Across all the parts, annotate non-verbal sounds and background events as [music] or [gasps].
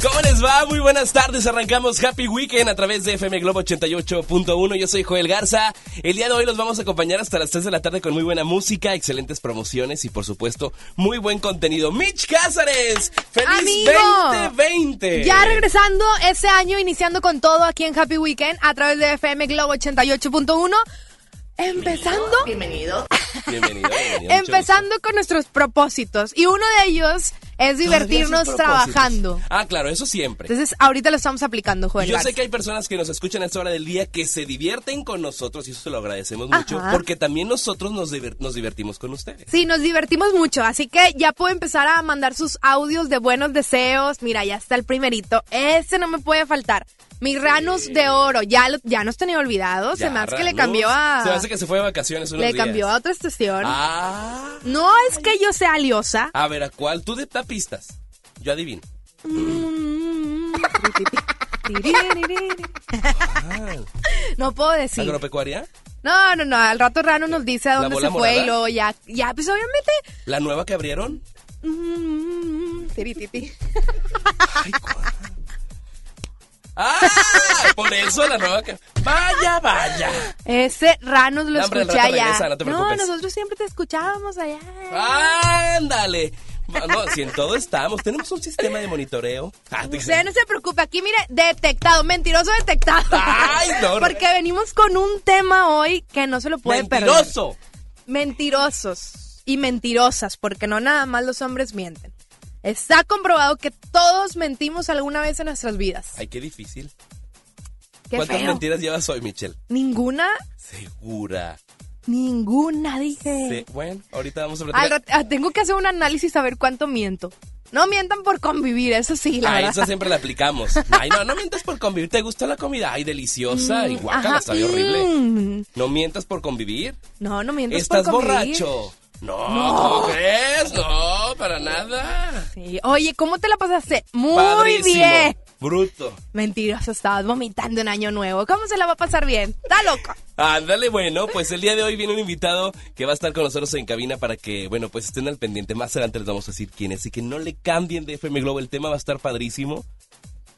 ¿Cómo les va? Muy buenas tardes. Arrancamos Happy Weekend a través de FM Globo 88.1. Yo soy Joel Garza. El día de hoy los vamos a acompañar hasta las 3 de la tarde con muy buena música, excelentes promociones y por supuesto muy buen contenido. Mitch Cázares, feliz Amigo, 2020. Ya regresando este año, iniciando con todo aquí en Happy Weekend a través de FM Globo 88.1. Empezando. Bienvenido. bienvenido, bienvenido. Empezando con nuestros propósitos. Y uno de ellos es divertirnos trabajando. Ah, claro, eso siempre. Entonces, ahorita lo estamos aplicando, Joel. Yo sé que hay personas que nos escuchan a esta hora del día que se divierten con nosotros y eso se lo agradecemos mucho Ajá. porque también nosotros nos, divir- nos divertimos con ustedes. Sí, nos divertimos mucho, así que ya puedo empezar a mandar sus audios de buenos deseos. Mira, ya está el primerito. Ese no me puede faltar. Mis ranos de oro, ya, lo- ya nos tenía olvidados. se me hace que le cambió a. Se me hace que se fue de vacaciones unos le días. cambió a otra estación. Ah. No es que yo sea liosa. A ver, ¿a cuál? Tú de tapistas. Yo adivino. [laughs] No puedo decir. ¿Agropecuaria? No, no, no. Al rato Rano nos dice a ¿La dónde se fue morada? y luego ya, ya, pues obviamente. ¿La nueva que abrieron? Tirititi. Ay, ¿cuál? ¡Ah! Por eso la nueva que... ¡Vaya, vaya! Ese Ranos lo No, escuché allá. regresa, no te preocupes. nosotros siempre te escuchábamos allá. ¡Ándale! No, si en todo estamos. Tenemos un sistema de monitoreo. Ah, te- Usted no se preocupe, aquí mire, detectado, mentiroso detectado. Ay, no, no. Porque venimos con un tema hoy que no se lo puede perder. ¡Mentiroso! Mentirosos y mentirosas, porque no nada más los hombres mienten. Está comprobado que todos mentimos alguna vez en nuestras vidas. Ay, qué difícil. Qué ¿Cuántas feo. mentiras llevas hoy, Michelle? Ninguna, Segura. ninguna, dije. Sí, bueno, ahorita vamos a platicar. ah, tengo que hacer un análisis a ver cuánto miento. No mientan por convivir, eso sí, la Ah, verdad. eso siempre la aplicamos. [laughs] Ay, no, no mientas por convivir. ¿Te gustó la comida? Ay, deliciosa. Y guácala, Ajá, está bien horrible. mm. No mientas por convivir. No, no mientas Estás por convivir. borracho. No, ¿cómo crees? No, para nada. Sí. Oye, ¿cómo te la pasaste? Muy Padrísimo. bien. Bruto. Mentiroso, estabas vomitando en año nuevo. ¿Cómo se la va a pasar bien? Está loca. Ándale, bueno, pues el día de hoy viene un invitado que va a estar con nosotros en cabina para que, bueno, pues estén al pendiente. Más adelante les vamos a decir quién es y que no le cambien de FM Globo. El tema va a estar padrísimo.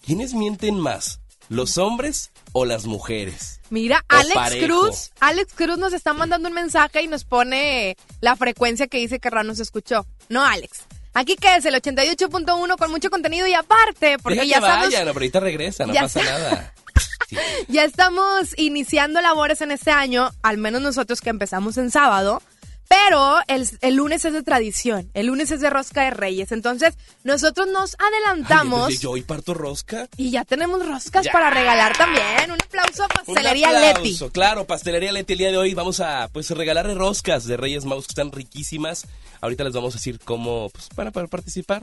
¿Quiénes mienten más? ¿Los hombres o las mujeres? Mira, O Alex parejo. Cruz, Alex Cruz nos está mandando un mensaje y nos pone la frecuencia que dice que Rano se escuchó. No, Alex. Aquí que es el 88.1 con mucho contenido y aparte, porque Deja ya que estamos, vayan, no, pero ahorita regresa, no Ya pasa está. nada. [laughs] Sí. ya estamos iniciando labores en este año, al menos nosotros que empezamos en sábado. Pero el, el lunes es de tradición, el lunes es de rosca de reyes. Entonces, nosotros nos Ay, adelantamos entonces, yo hoy parto rosca. y ya tenemos roscas Ya. para regalar también. Un aplauso a Un Pastelería aplauso, Leti. Claro, Pastelería Leti el día de hoy vamos a pues regalarle roscas de Reyes Magos que están riquísimas. Ahorita les vamos a decir cómo pues para poder participar.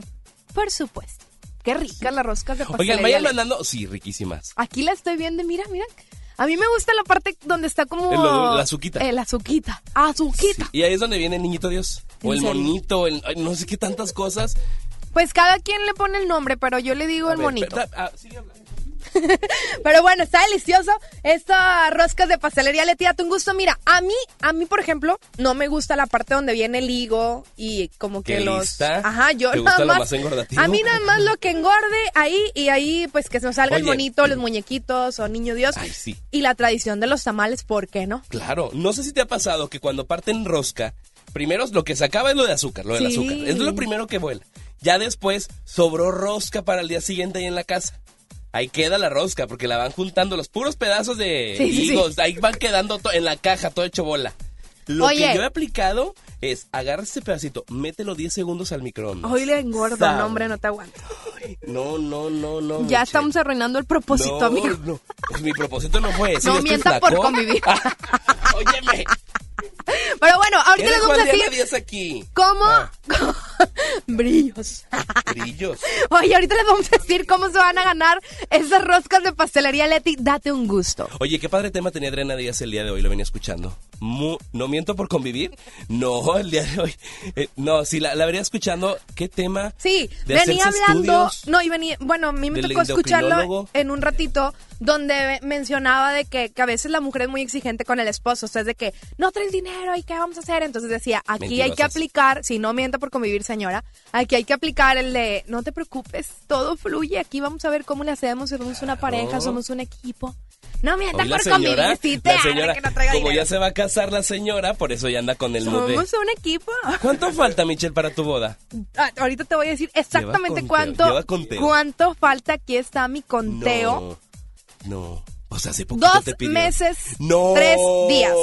Por supuesto. Qué ricas las roscas de Oigan, pastelería. vayan Leti. mandando, sí, riquísimas. Aquí la estoy viendo mira, mira. A mí me gusta la parte donde está como... El lo- la azuquita. El azuquita. Azuquita. Y ahí es donde viene el niñito Dios. O ¿En el serio? monito, el, ay, no sé qué tantas cosas. Pues cada quien le pone el nombre, pero yo le digo A el ver, monito. pero- ah, sigue hablando. [laughs] Pero bueno, está delicioso. Estas roscas de pastelería Leti, un gusto. Mira, a mí, a mí, por ejemplo, no me gusta la parte donde viene el higo y como que ¿Qué los. lista? Ajá, yo ¿Te nada gusta lo más. A mí nada más lo que engorde ahí y ahí, pues que se nos salga el monito, los muñequitos o niño Dios. Ay, sí. Y la tradición de los tamales, ¿por qué no? Claro, no sé si te ha pasado que cuando parten rosca, primero lo que se acaba es lo de azúcar, lo del azúcar. Es lo primero que vuela. Ya después sobró rosca para el día siguiente ahí en la casa. Ahí queda la rosca, porque la van juntando los puros pedazos de Sí, sí, sí. higos, ahí van quedando en la caja, todo hecho bola. Lo Oye. que yo he aplicado es agarra este pedacito, mételo 10 segundos al microondas. Hoy le engordo, no, hombre, no te aguanto. No, no, no, no. Ya estamos arruinando el propósito, no, amigo. No, pues mi propósito no fue ese. No mientan por convivir. [laughs] Óyeme. Pero bueno, ahorita ¿Qué les vamos a decir aquí? cómo... Ah. [laughs] Brillos. Brillos. Oye, ahorita les vamos a decir cómo se van a ganar esas roscas de pastelería Leti. Date un gusto. Oye, qué padre tema tenía Adriana Díaz el día de hoy, lo venía escuchando. Mu- ¿No miento por convivir? No, el día de hoy. Eh, no, si la, la venía escuchando, ¿qué tema? Sí, de venía hablando, no, y venía, bueno, a mí me tocó escucharlo en un ratito donde mencionaba de que, que a veces la mujer es muy exigente con el esposo, o sea, es de que no traes dinero y qué vamos a hacer, entonces decía, aquí hay que aplicar, si no mienta por convivir señora, aquí hay que aplicar el de, no te preocupes, todo fluye, aquí vamos a ver cómo le hacemos, somos una pareja, somos un equipo. No mienta Hoy la por señora, convivir, sí te la señora que no traiga como dinero. ya se va a casar la señora, por eso ya anda con el Somos un equipo. ¿Cuánto [laughs] falta, Michelle, para tu boda? Ah, ahorita te voy a decir exactamente conteo, cuánto lleva cuánto falta. Aquí está mi conteo. No, no. O sea, hace poquito Dos te meses, No. tres días.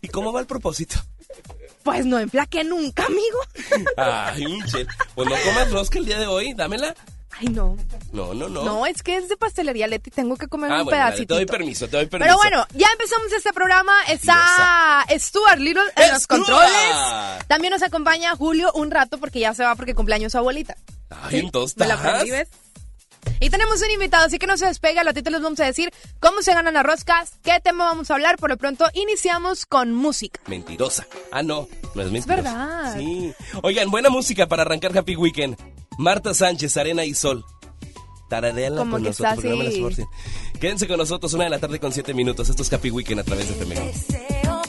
¿Y cómo va el propósito? Pues no enflaqué nunca, amigo. Ay, Michelle. Pues no comas rosca el día de hoy, dámela. Ay, no. No, no, no. No, es que es de pastelería, Leti. Tengo que comer ah, un bueno, dale, pedacito. te doy permiso, te doy permiso. Pero bueno, ya empezamos este programa. Está Stuart Little en los controles. También nos acompaña Julio un rato porque ya se va porque cumpleaños su abuelita. Ay, entonces Me la aprendí, ¿ves? Y tenemos un invitado, así que no se despega. Al ratito les vamos a decir cómo se ganan las roscas, qué tema vamos a hablar. Por lo pronto, iniciamos con música. Mentirosa. Ah, no, no es mentirosa. verdad. Sí. Oigan, buena música para arrancar Happy Weekend. Marta Sánchez, Arena y Sol. Tarareala Como con que nosotros, está porque no me las así. Quédense con nosotros, una de la tarde con siete minutos. Esto es Happy Weekend a través de FM.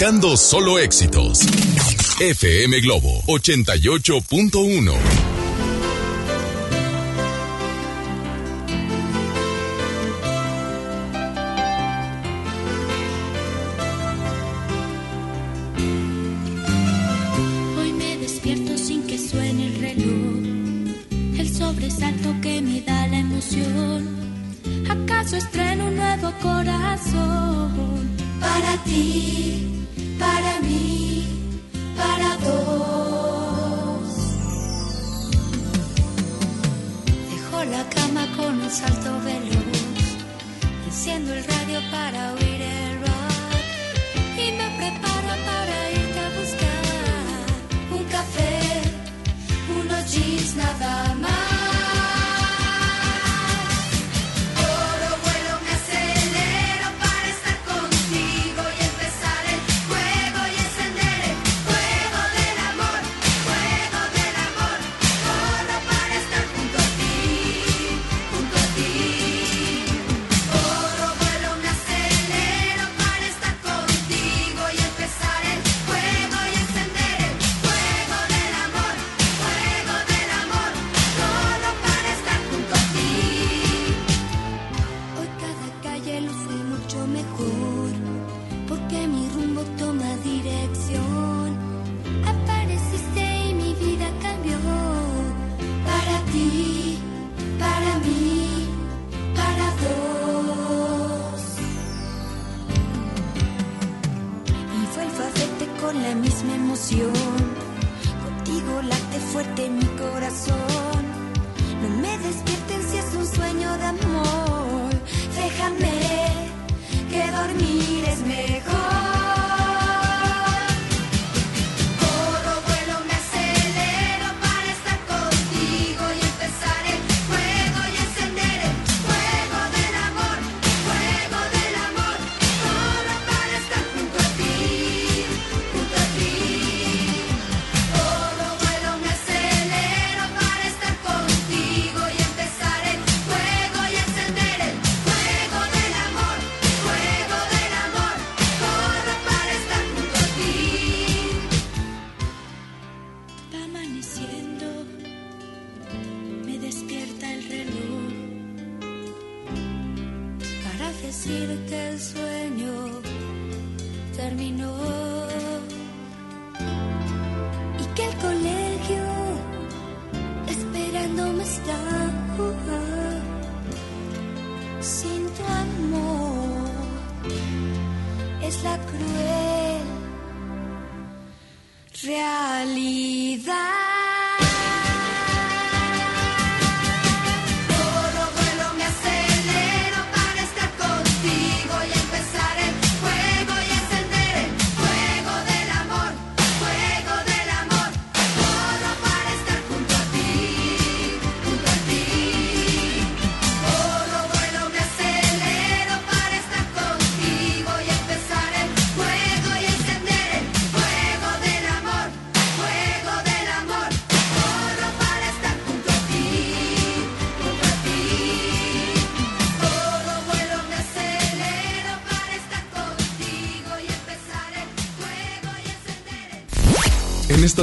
Tocando solo éxitos. FM Globo 88.1. fuerte mi corazón.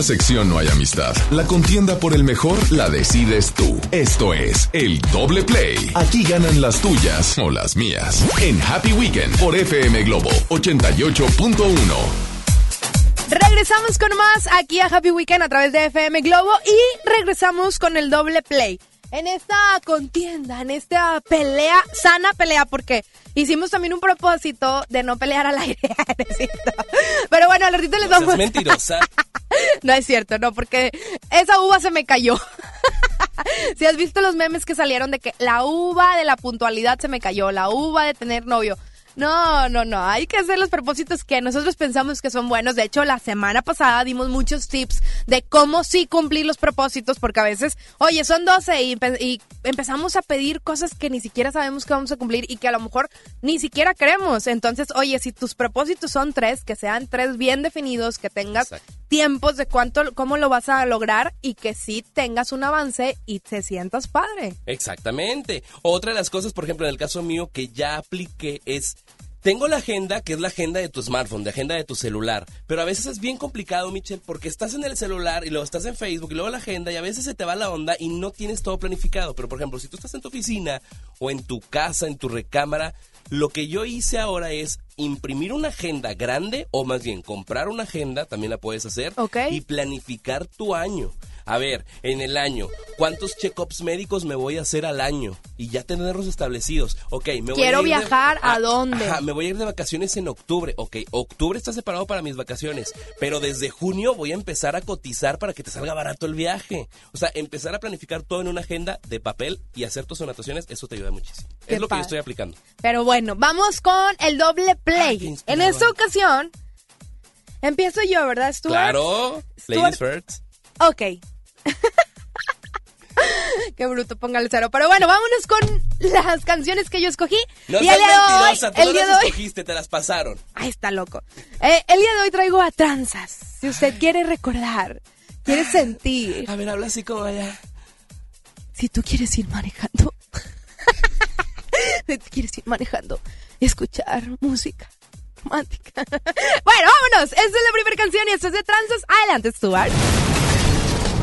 Sección no hay amistad. La contienda por el mejor la decides tú. Esto es el doble play. Aquí ganan las tuyas o las mías. En Happy Weekend por FM Globo 88.1. Regresamos con más aquí a Happy Weekend a través de FM Globo y regresamos con el doble play. En esta contienda, en esta pelea, sana pelea, porque hicimos también un propósito de no pelear al aire. ¿no [laughs] es? Pero bueno, al ratito les No vamos seas mentirosa. [laughs] No es cierto, no, porque esa uva se me cayó. [laughs] si has visto los memes que salieron de que la uva de la puntualidad se me cayó, la uva de tener novio. No, no, no, hay que hacer los propósitos que nosotros pensamos que son buenos. De hecho, la semana pasada dimos muchos tips de cómo sí cumplir los propósitos, porque a veces, oye, son 12 y, empe- y empezamos a pedir cosas que ni siquiera sabemos que vamos a cumplir y que a lo mejor ni siquiera queremos. Entonces, oye, si tus propósitos son tres, que sean tres bien definidos, que tengas Exacto. tiempos de cuánto, cómo lo vas a lograr y que sí tengas un avance y te sientas padre. Exactamente. Otra de las cosas, por ejemplo, en el caso mío que ya apliqué es tengo la agenda, que es la agenda de tu smartphone, de agenda de tu celular, pero a veces es bien complicado, Michelle, porque estás en el celular y luego estás en Facebook y luego la agenda y a veces se te va la onda y no tienes todo planificado. Pero, por ejemplo, si tú estás en tu oficina o en tu casa, en tu recámara, lo que yo hice ahora es imprimir una agenda grande o más bien comprar una agenda, también la puedes hacer, Ok. y planificar tu año. A ver, en el año, ¿cuántos check-ups médicos me voy a hacer al año? Y ya tenerlos establecidos. Ok, me voy Quiero a ir de- viajar, ¿a Ah, dónde? Ajá, me voy a ir de vacaciones en octubre. Ok, octubre está separado para mis vacaciones. Pero desde junio voy a empezar a cotizar para que te salga barato el viaje. O sea, empezar a planificar todo en una agenda de papel y hacer tus anotaciones, eso te ayuda muchísimo. Qué es lo que yo estoy aplicando. Pero bueno, vamos con el doble play. en esta ocasión, empiezo yo, ¿verdad, Stuart? Claro, Stuart- ladies first. Ok. Qué bruto, póngale cero. Pero bueno, vámonos con las canciones que yo escogí. No y el día de hoy, tú el no día de las hoy, escogiste, te las pasaron. Ay, está loco. Eh, el día de hoy traigo a tranzas. Si usted quiere recordar, quiere sentir, A ver, habla así como allá. si tú quieres ir manejando, [laughs] si tú quieres ir manejando, escuchar música romántica. [laughs] bueno, vámonos. Esta es la primera canción y esto es de tranzas. Adelante, Stuart.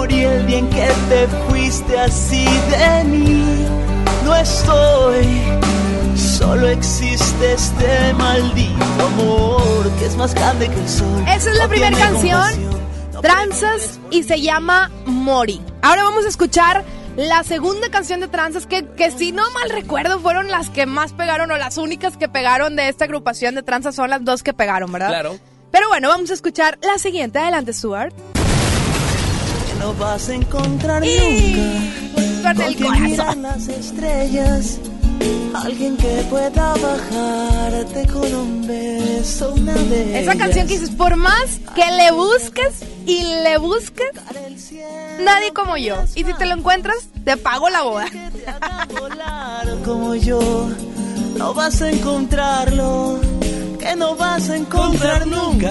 morí el bien que te fuiste así de mí. No estoy, solo existe este maldito amor que es más grande que el sol. Esa es la No primera canción, Tranzas, y se llama Mori. Ahora vamos a escuchar la segunda canción de Tranzas, que, que si no mal recuerdo fueron las que más pegaron o las únicas que pegaron de esta agrupación de Tranzas son las dos que pegaron, ¿verdad? Claro. Pero bueno, vamos a escuchar la siguiente. Adelante, Stuart. No vas a encontrar Y nunca. con el quien mirar las estrellas, alguien que pueda bajarte con un beso, una de Esa canción que dices, por más que le busques y le busques, nadie como yo. Y si te lo encuentras, te pago la boda. que te haga volar como yo. No vas a encontrarlo, que no vas a encontrar nunca.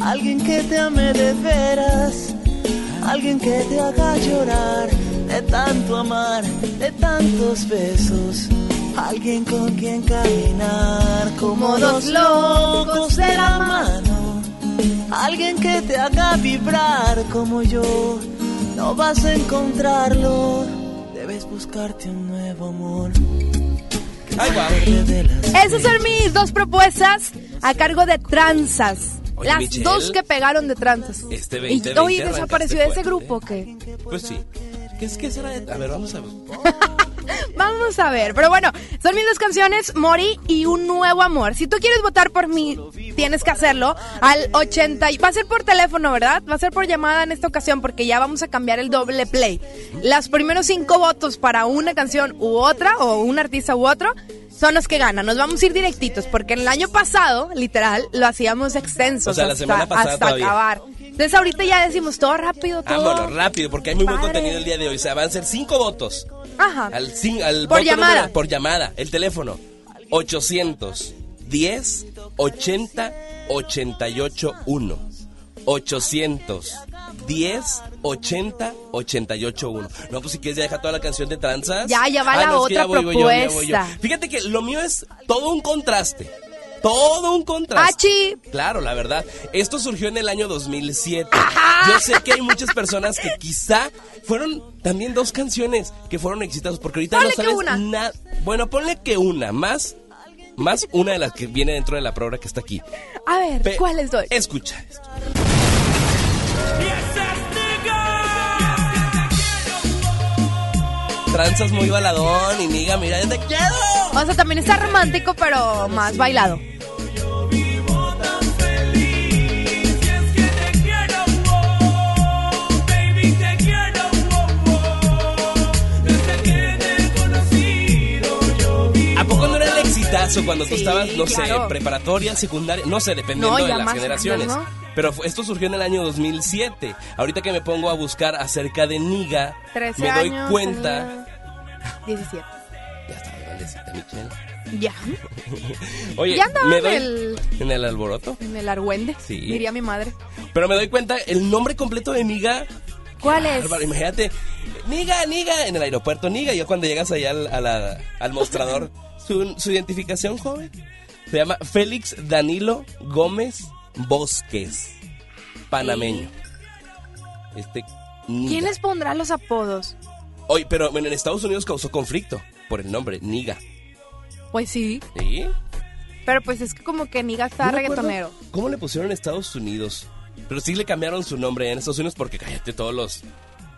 Alguien que te ame de veras, alguien que te haga llorar de tanto amar, de tantos besos. Alguien con quien caminar como Como dos locos de la mano. Alguien que te haga vibrar como yo. No vas a encontrarlo. Debes buscarte un nuevo amor. Esas son mis dos propuestas a cargo de Tranzas. Oye, Las Michelle, dos que pegaron de Tranzas. este Y- 2020 Oye, arrancaste desapareció de ese grupo, ¿qué? Pues sí. ¿Qué es que será de.? A ver, vamos a ver. [laughs] Vamos a ver. Pero bueno, son mis dos canciones, Mori y Un Nuevo Amor. Si tú quieres votar por mí, tienes que hacerlo al 80. y- Va a ser por teléfono, ¿verdad? Va a ser por llamada en esta ocasión porque ya vamos a cambiar el doble play. Los primeros cinco votos para una canción u otra, o un artista u otro, son los que ganan. Nos vamos a ir directitos porque en el año pasado, literal, lo hacíamos extenso. O sea, la hasta, semana pasada hasta acabar. Entonces ahorita ya decimos todo rápido, todo. Vámonos, rápido, porque hay muy buen Padre. contenido el día de hoy. O sea, van a ser cinco votos. Ajá. Al, al Por voto llamada. número- por llamada. El teléfono. 810 80 88 1. 810 80 88 1. No, pues si quieres ya deja toda la canción de tranzas. Ya, ya va la no, es que ya otra voy, voy yo, ya voy yo. propuesta. Fíjate que lo mío es todo un contraste. Todo un contraste. Achi. Claro, la verdad. Esto surgió en el año 2007. Yo sé que hay muchas personas que quizá fueron también dos canciones que fueron exitosas porque ahorita Ponle no sabes nada. Bueno, ponle que una, más más una de las que viene dentro de la prueba que está aquí. A ver, Pe- ¿cuál es doy? Escucha esto. Tranzas muy baladón y niga, mira, yo te quiero. O sea, también está romántico, pero más bailado. ¿A poco no era el exitazo cuando tú estabas, no sé, preparatoria, secundaria, no sé, dependiendo No, de las más generaciones? grandes, Pero esto surgió en el año 2007. Ahorita que me pongo a buscar acerca de Niga, 13 me doy años. cuenta. tenía 17. Ya estaba grandecita, Michelle. Ya. [laughs] Oye, Ya andaba en el- en el alboroto. En el argüende. Sí. Diría mi madre. Pero me doy cuenta, el nombre completo de Niga. ¿Cuál es? Bárbaro, imagínate, Niga, Niga, en el aeropuerto, Niga. Y yo cuando llegas allá al, a la- al mostrador, [laughs] su, su identificación, joven, se llama Félix Danilo Gómez Bosques, panameño. Este, Niga. ¿Quién les pondrá los apodos? Oye, pero bueno, en Estados Unidos causó conflicto por el nombre, Niga. Pues sí, ¿Sí? pero pues es que como que Niga está No me acuerdo reggaetonero. ¿Cómo le pusieron en Estados Unidos? Pero sí le cambiaron su nombre en Estados Unidos porque cállate, todos los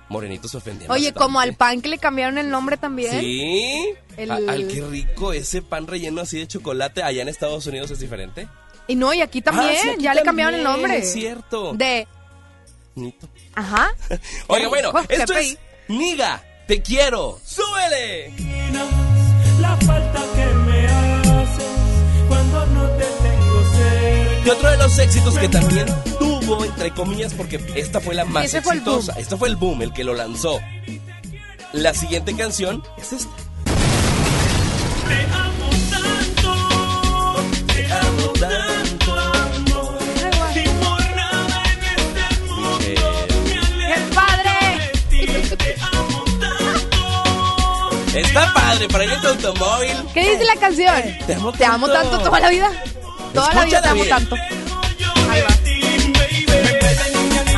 morenitos se. Oye, bastante. como al pan que le cambiaron el nombre también. Sí. El- A- al qué rico ese pan relleno así de chocolate allá en Estados Unidos es diferente. Y no, y aquí también, Ah, sí, aquí ya le cambiaron el también, nombre. Es cierto. De, Nito. ajá. [laughs] Oiga, bueno, Oh, esto es Niga, te quiero, súbele. La falta que me haces cuando no te tengo cerca. Y otro de los éxitos que también tuvo, entre comillas, porque esta fue la más Ese fue exitosa. boom. Esto fue el boom, el que lo lanzó. La siguiente canción es esta. Te amo Está padre para ir en tu automóvil. ¿Qué dice la canción? Te amo Te amo tanto. toda la vida. Toda la vida te amo bien. tanto. Ahí va.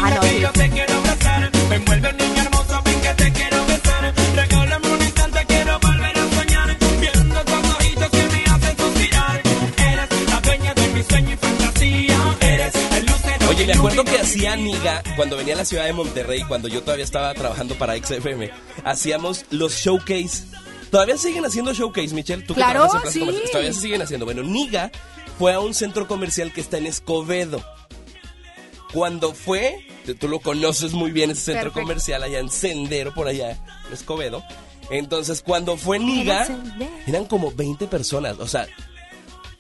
Ah, no, sí. Oye, me acuerdo que hacía Niga cuando venía a la ciudad de Monterrey, cuando yo todavía estaba trabajando para XFM. Hacíamos los showcase. Todavía siguen haciendo showcase, Michelle. ¿Tú que Claro, plazas sí. comerciales, Todavía se siguen haciendo. Bueno, Niga fue a un centro comercial que está en Escobedo. Cuando fue, tú- lo conoces muy bien, ese centro Perfecto. comercial allá en Sendero, por allá en Escobedo. Entonces, cuando fue Niga, eran como 20 personas. O sea,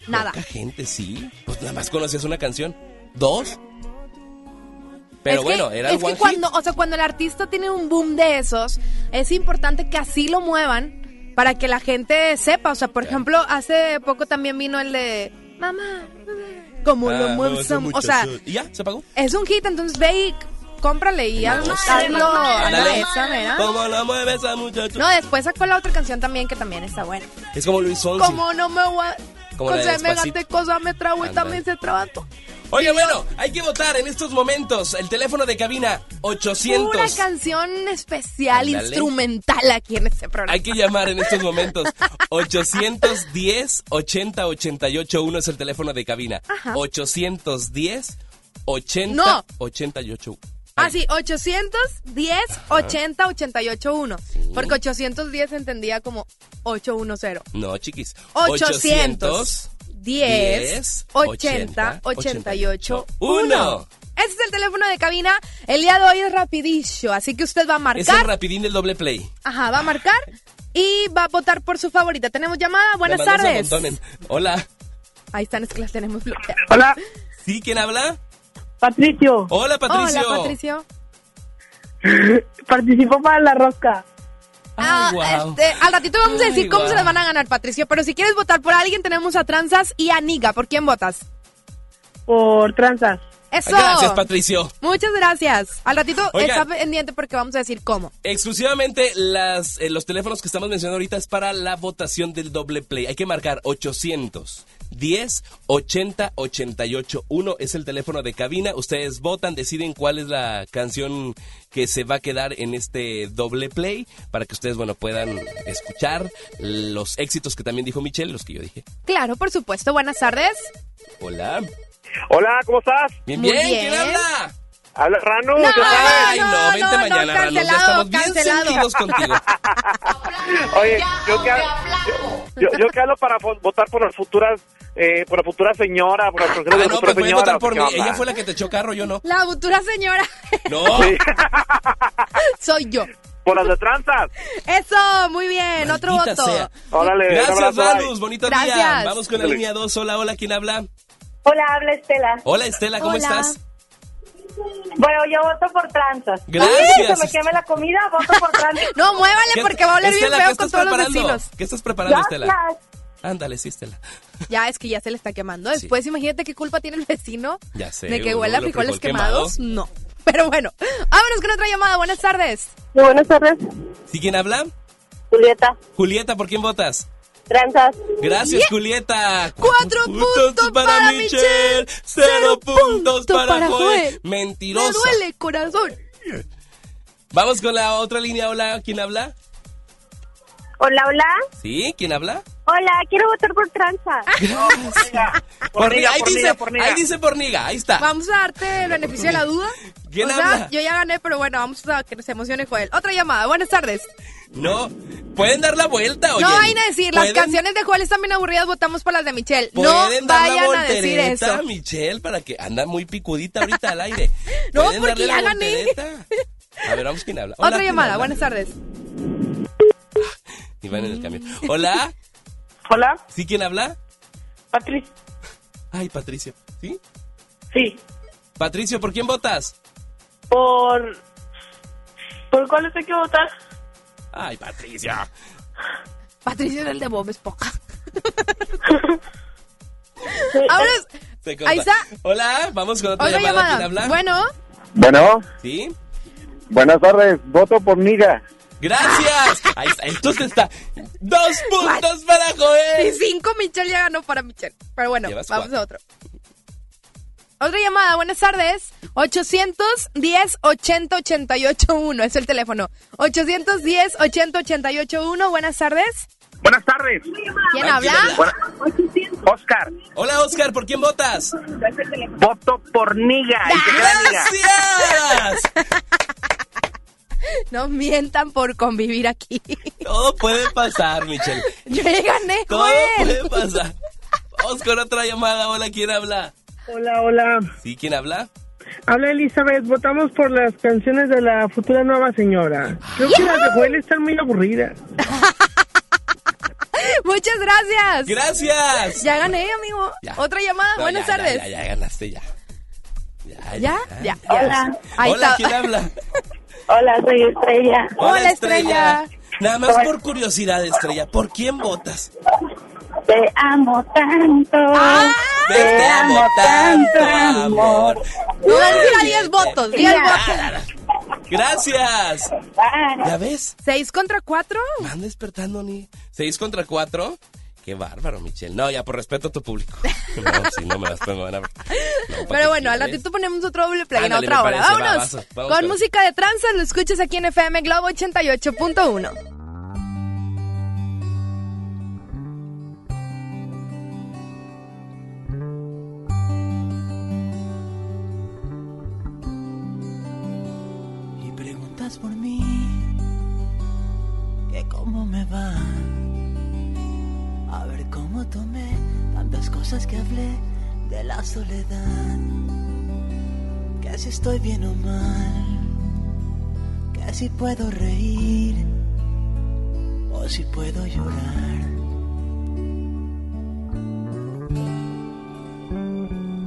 Nada. Poca gente, sí. Pues nada más conocías una canción. ¿Dos? Pero Es que- bueno, era es que cuando, hit. o sea, cuando el artista tiene un boom de esos, es importante que así lo muevan para que la gente sepa. O sea, por ejemplo, hace poco también vino el de Mamá, mamá", como lo Ah, mueve esa esa- O sea, muchacha. ¿Y ya? ¿Se apagó? es un hit, entonces ve y cómprale y hazlo, hazlo, Ándale. hazlo esa, mira. ¿Cómo la mueve? No, después sacó la otra canción también que también está buena. Es como Luis Fonsi. Como no me voy a... Como Con semejante cosa me trago y también se trabato. Oye, bueno, hay que votar en estos momentos. El teléfono de cabina, 800. Una canción especial, instrumental aquí en este programa. Hay que llamar en estos momentos. 810 80 88 1 es el teléfono de cabina. Ajá. 810 80 No. 88 Ah, sí, 810 80 88 1. Porque 810 se entendía como 810. No, chiquis. 810 80 88 1. Ese es el teléfono de cabina. El día de hoy es rapidillo, así que usted va a Es el marcar. rapidín del doble play. Ajá, va a marcar y va a votar por su favorita. Tenemos llamada. Buenas tardes. Hola. Ahí están, es que las tenemos bloqueadas. Hola, ¿Sí? ¿Quién habla? Patricio. Hola, Patricio. Hola, Patricio. [laughs] Participó para la rosca. Ah, este, al ratito vamos a decir Ay, cómo se las van a ganar, Patricio. Pero si quieres votar por alguien, tenemos a Tranzas y a Niga. ¿Por quién votas? Por tranzas. Eso. Gracias, Patricio. Muchas gracias. Al ratito Oigan. está pendiente porque vamos a decir cómo. Exclusivamente las, eh, los teléfonos que estamos mencionando ahorita es para la votación del doble play. Hay que marcar 800 10 80 88 1 es el teléfono de cabina. Ustedes votan, deciden cuál es la canción que se va a quedar en este doble play para que ustedes bueno puedan escuchar los éxitos que también dijo Michelle, los que yo dije. Claro, por supuesto. Buenas tardes. Hola. Hola, ¿cómo estás? Bien, bien. bien. ¿Quién habla? Habla Rano. No, sabes. Ay, no, no, vente no, mañana, no, Rano, Ya estamos bien cancelado. sentidos contigo. [laughs] Oye, yo que, yo, yo, que hablo para votar por las futuras, eh, por la futura señora, por la futura, Ah, no, futura pues señora. votar por ¿qué mí. onda? Ella fue la que te echó carro, yo no. La futura señora [laughs] No. [laughs] soy yo. Por las de tranzas. Eso, muy bien. Otro voto. sea. Órale, Gracias. Manus. Bonito día. Vamos con la línea 2. Hola, hola. ¿Quién habla? Hola, habla Estela. Hola, Estela. ¿Cómo Hola. estás? Bueno, yo voto por tranzas. Gracias. Uy, se me queme la comida, voto por tranzas. [laughs] No, muévale ¿Qué- porque va a oler bien Estela, ¿qué feo estás con todos los preparando? vecinos. ¿Qué estás preparando, Estela? Ándale, sí, Estela. Ya es que ya se le está quemando. Después, imagínate qué culpa tiene el vecino Ya sé. de que huele a frijoles frijol quemado. quemados. No. Pero bueno, vámonos con otra llamada. Buenas tardes. Sí, buenas tardes. ¿Sí quién habla? Julieta. Julieta, ¿por quién votas? Tranzas. Gracias, Julieta. Cuatro puntos para Michelle, Cero puntos punto para, para Joel. Joel. Me Mentirosa. duele, corazón. Vamos con la otra línea. Hola, ¿quién habla? Hola, hola. ¿Sí? ¿Quién habla? Hola, quiero votar por tranza. [laughs] Porniga, ahí, porniga, dice, porniga. ahí dice Porniga, ahí está. Vamos a darte el beneficio de la duda. ¿Quién o sea, habla? yo ya gané, pero bueno, vamos a que se emocione Joel. Otra llamada. Buenas tardes. No, pueden dar la vuelta, oye. no vayan a decir, las ¿Pueden- canciones de Joel están bien aburridas, votamos por las de Michelle. No dar la vayan a decir eso. Michelle, para que anda muy picudita ahorita al aire. [laughs] No, ¿Pueden porque ya gané. A ver, vamos quién habla. Hola, Otra ¿quién llamada, habla? buenas tardes. Y van en el camión. Hola, Hola, ¿sí quién habla? Patricia. Ay, Patricio. ¿Sí? Sí. Patricio, ¿por quién votas? Por... ¿Por cuál hay que votar? Ay, Patricio. Patricio era el de Bob Esponja. [laughs] Ahora, ahí está. Hola, vamos con otra, Otra llamada. ¿Quién llamada. habla? Bueno, Bueno, ¿Sí? buenas tardes. Voto por Niga. ¡Gracias! Ahí está. Entonces está. ¡Dos puntos para y Joel! cinco Michelle ya ganó para Michelle. Pero bueno, Llevas vamos cuatro. a otro. Otra llamada, buenas tardes. 810 80 88 1 es el teléfono. 810 80 88 1 buenas tardes. Buenas tardes. ¿Quién Ay, habla? Oscar, Hola, Oscar, ¿por quién votas? voto por. Y Niga. ¡Gracias! [laughs] No mientan por convivir aquí. Todo puede pasar, Michelle. [laughs] Yo ya gané, Todo puede pasar. Vamos con otra llamada. Hola, ¿quién habla? Hola, hola. ¿Sí? ¿Quién habla? Habla Elizabeth. Votamos por las canciones de la futura nueva señora. Creo que las de Joel están muy aburridas. [laughs] Muchas gracias. ¡Gracias! Ya gané, amigo. Ya. Otra llamada, No, buenas ya, tardes. Ya, ya, ganaste, ya. Ya, ¿Ya? Ya. Hola. Ahí Hola. ¿quién habla? Hola, soy Estrella. Hola, Estrella. Nada más por curiosidad, Estrella, ¿por quién votas? Te amo tanto. Ah, Te amo tanto, amor. No van a decir a 10 votos, 10 votos. Gracias. Bye. ¿Ya ves? ¿Seis contra cuatro? Van despertando, ni. ¿Seis contra cuatro? Qué bárbaro, Michelle. No, ya por respeto a tu público. [laughs] No, si no me las pongo, van a ver. No, ¿para Pero bueno, al ratito ponemos otro doble play en otra hora. parece, va, Vámonos. vas, vamos Con música de tranzas, lo escuchas aquí en FM Globo 88.1. y preguntas por mí que cómo me va tomé tantas cosas que hablé de la soledad que si estoy bien o mal que si puedo reír o si puedo llorar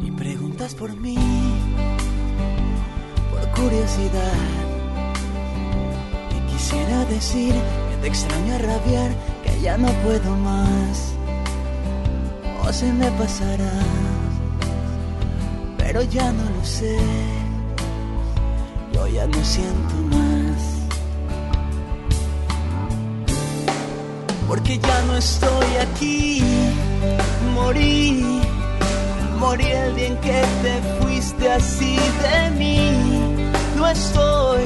y preguntas por mí por curiosidad. Quisiera decir que te extraño a rabiar, que ya no puedo más. Se me pasará, pero ya no lo sé. Yo ya no siento más. Porque ya no estoy aquí, morí. Morí el día en que te fuiste así de mí. No estoy,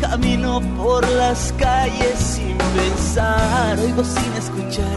camino por las calles sin pensar, oigo sin escuchar,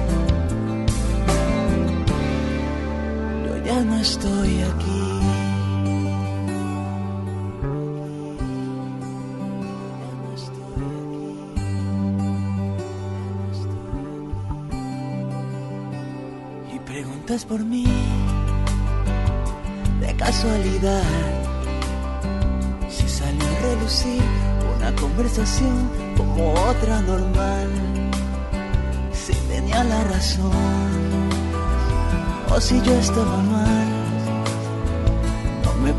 No estoy aquí. Y preguntas por mí de casualidad. Si salió a relucir una conversación como otra normal. tenía la razón o si yo estaba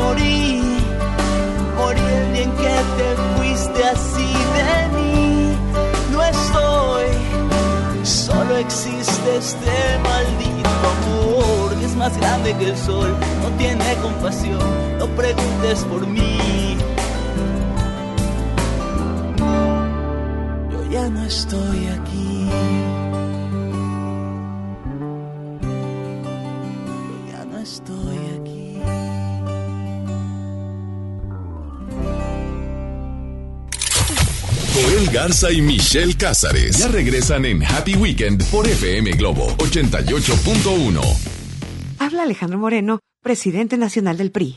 Morí, morí el día en que te fuiste así de mí. No estoy, solo existe este maldito amor que es más grande que el sol. No tiene compasión, no preguntes por mí. Yo ya no estoy aquí. Garza y Michelle Cázares ya regresan en Happy Weekend por FM Globo 88.1. Habla Alejandro Moreno, presidente nacional del PRI.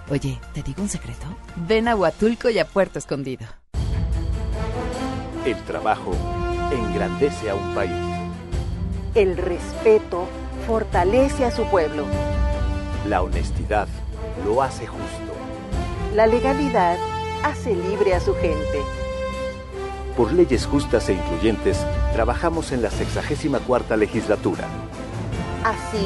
Oye, ¿te digo un secreto? Ven a Huatulco y a Puerto Escondido. El trabajo engrandece a un país. El respeto fortalece a su pueblo. La honestidad lo hace justo. La legalidad hace libre a su gente. Por leyes justas e incluyentes, trabajamos en la 64 legislatura. Así,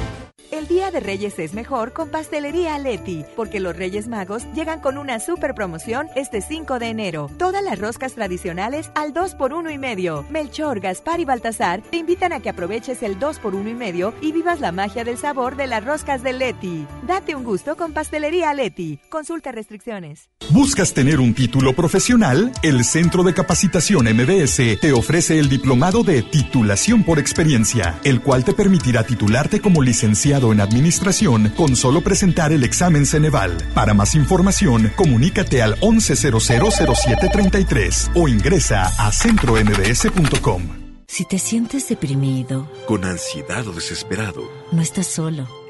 El Día de Reyes es mejor con Pastelería Leti, porque los Reyes Magos llegan con una super promoción este 5 de enero. Todas las roscas tradicionales al 2 por 1 y medio. Melchor, Gaspar y Baltasar te invitan a que aproveches el 2 por 1 y medio y vivas la magia del sabor de las roscas de Leti. Date un gusto con Pastelería Leti. Consulta restricciones. ¿Buscas tener un título profesional? El Centro de Capacitación MBS te ofrece el diplomado de titulación por experiencia, el cual te permitirá titularte como licenciado en administración con solo presentar el examen Ceneval. Para más información, comunícate al 11000733 o ingresa a centrombs.com. Si te sientes deprimido, con ansiedad o desesperado, no estás solo.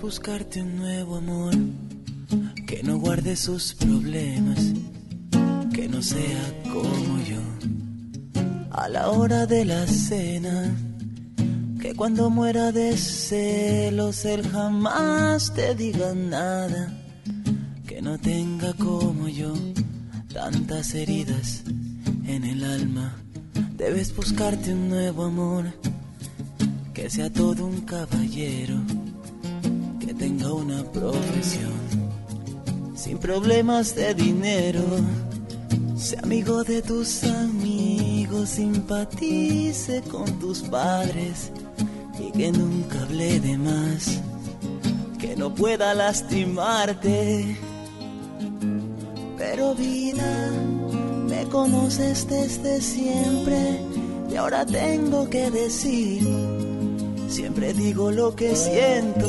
Buscarte un nuevo amor que no guarde sus problemas, que no sea como yo. A la hora de la cena, que cuando muera de celos él jamás te diga nada, que no tenga como yo tantas heridas en el alma. Debes buscarte un nuevo amor, que sea todo un caballero, tenga una profesión sin problemas de dinero. Sea amigo de tus amigos, simpatice con tus padres y que nunca hable de más, que no pueda lastimarte. Pero vida, me conoces desde siempre, y ahora tengo que decir, siempre digo lo que siento,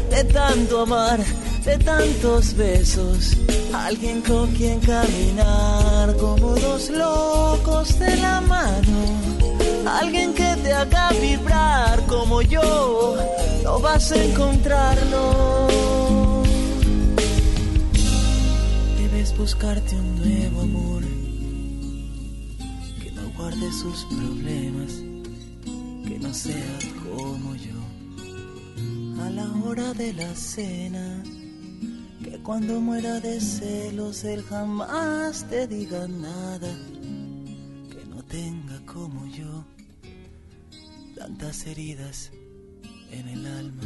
de tanto amar, de tantos besos. Alguien con quien caminar como dos locos de la mano. Alguien que te haga vibrar como yo. No vas a encontrarlo. Debes buscarte un nuevo amor que no guarde sus problemas, que no sea a la hora de la cena. Que cuando muera de celos él jamás te diga nada. Que no tenga como yo tantas heridas en el alma.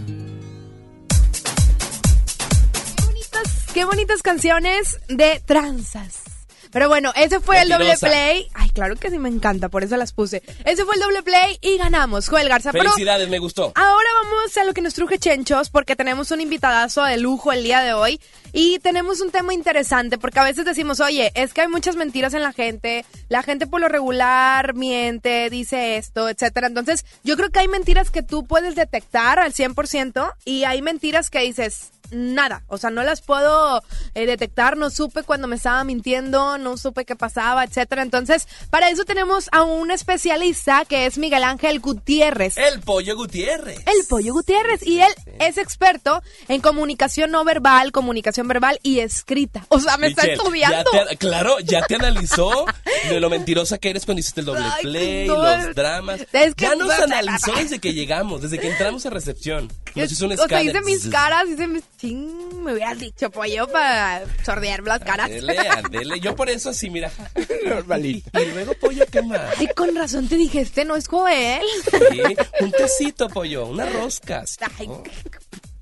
Bonitas- Qué bonitas canciones de tranzas. Pero bueno, ese fue el doble Mentirosa. play. Ay, claro que sí me encanta, por eso las puse. Ese fue el doble play y ganamos, Joel Garza. Pero Felicidades, me gustó. Ahora vamos a lo que nos truje Chenchos, porque tenemos un invitadazo de lujo el día de hoy. Y tenemos un tema interesante, porque a veces decimos, oye, es que hay muchas mentiras en la gente. La gente por lo regular miente, dice esto, etcétera. Entonces, yo creo que hay mentiras que tú puedes detectar al 100% y hay mentiras que dices, nada, o sea, no las puedo eh, detectar, no supe cuando me estaba mintiendo, no supe qué pasaba, etcétera. Entonces, para eso tenemos a un especialista que es Miguel Ángel Gutiérrez. El pollo Gutiérrez. El Pollo Gutiérrez. Y él es experto en comunicación no verbal, comunicación verbal y escrita. O sea, me está Michelle, estudiando. ya te- claro, ya te analizó de lo mentirosa que eres cuando hiciste el doble Ay, play, no. los dramas. Es que- ya nos analizó desde que llegamos, desde que entramos a recepción. Nos hizo un o sea, escáner. hice mis caras, hice mis... Ching, me hubieras dicho pollo para sordearme las caras. Dele, dele. Yo por eso así, mira. [laughs] Normalito. Y luego, pollo, ¿qué más? Y con razón te dije, este no es Joel. Sí, un tecito, pollo, unas roscas. Oh,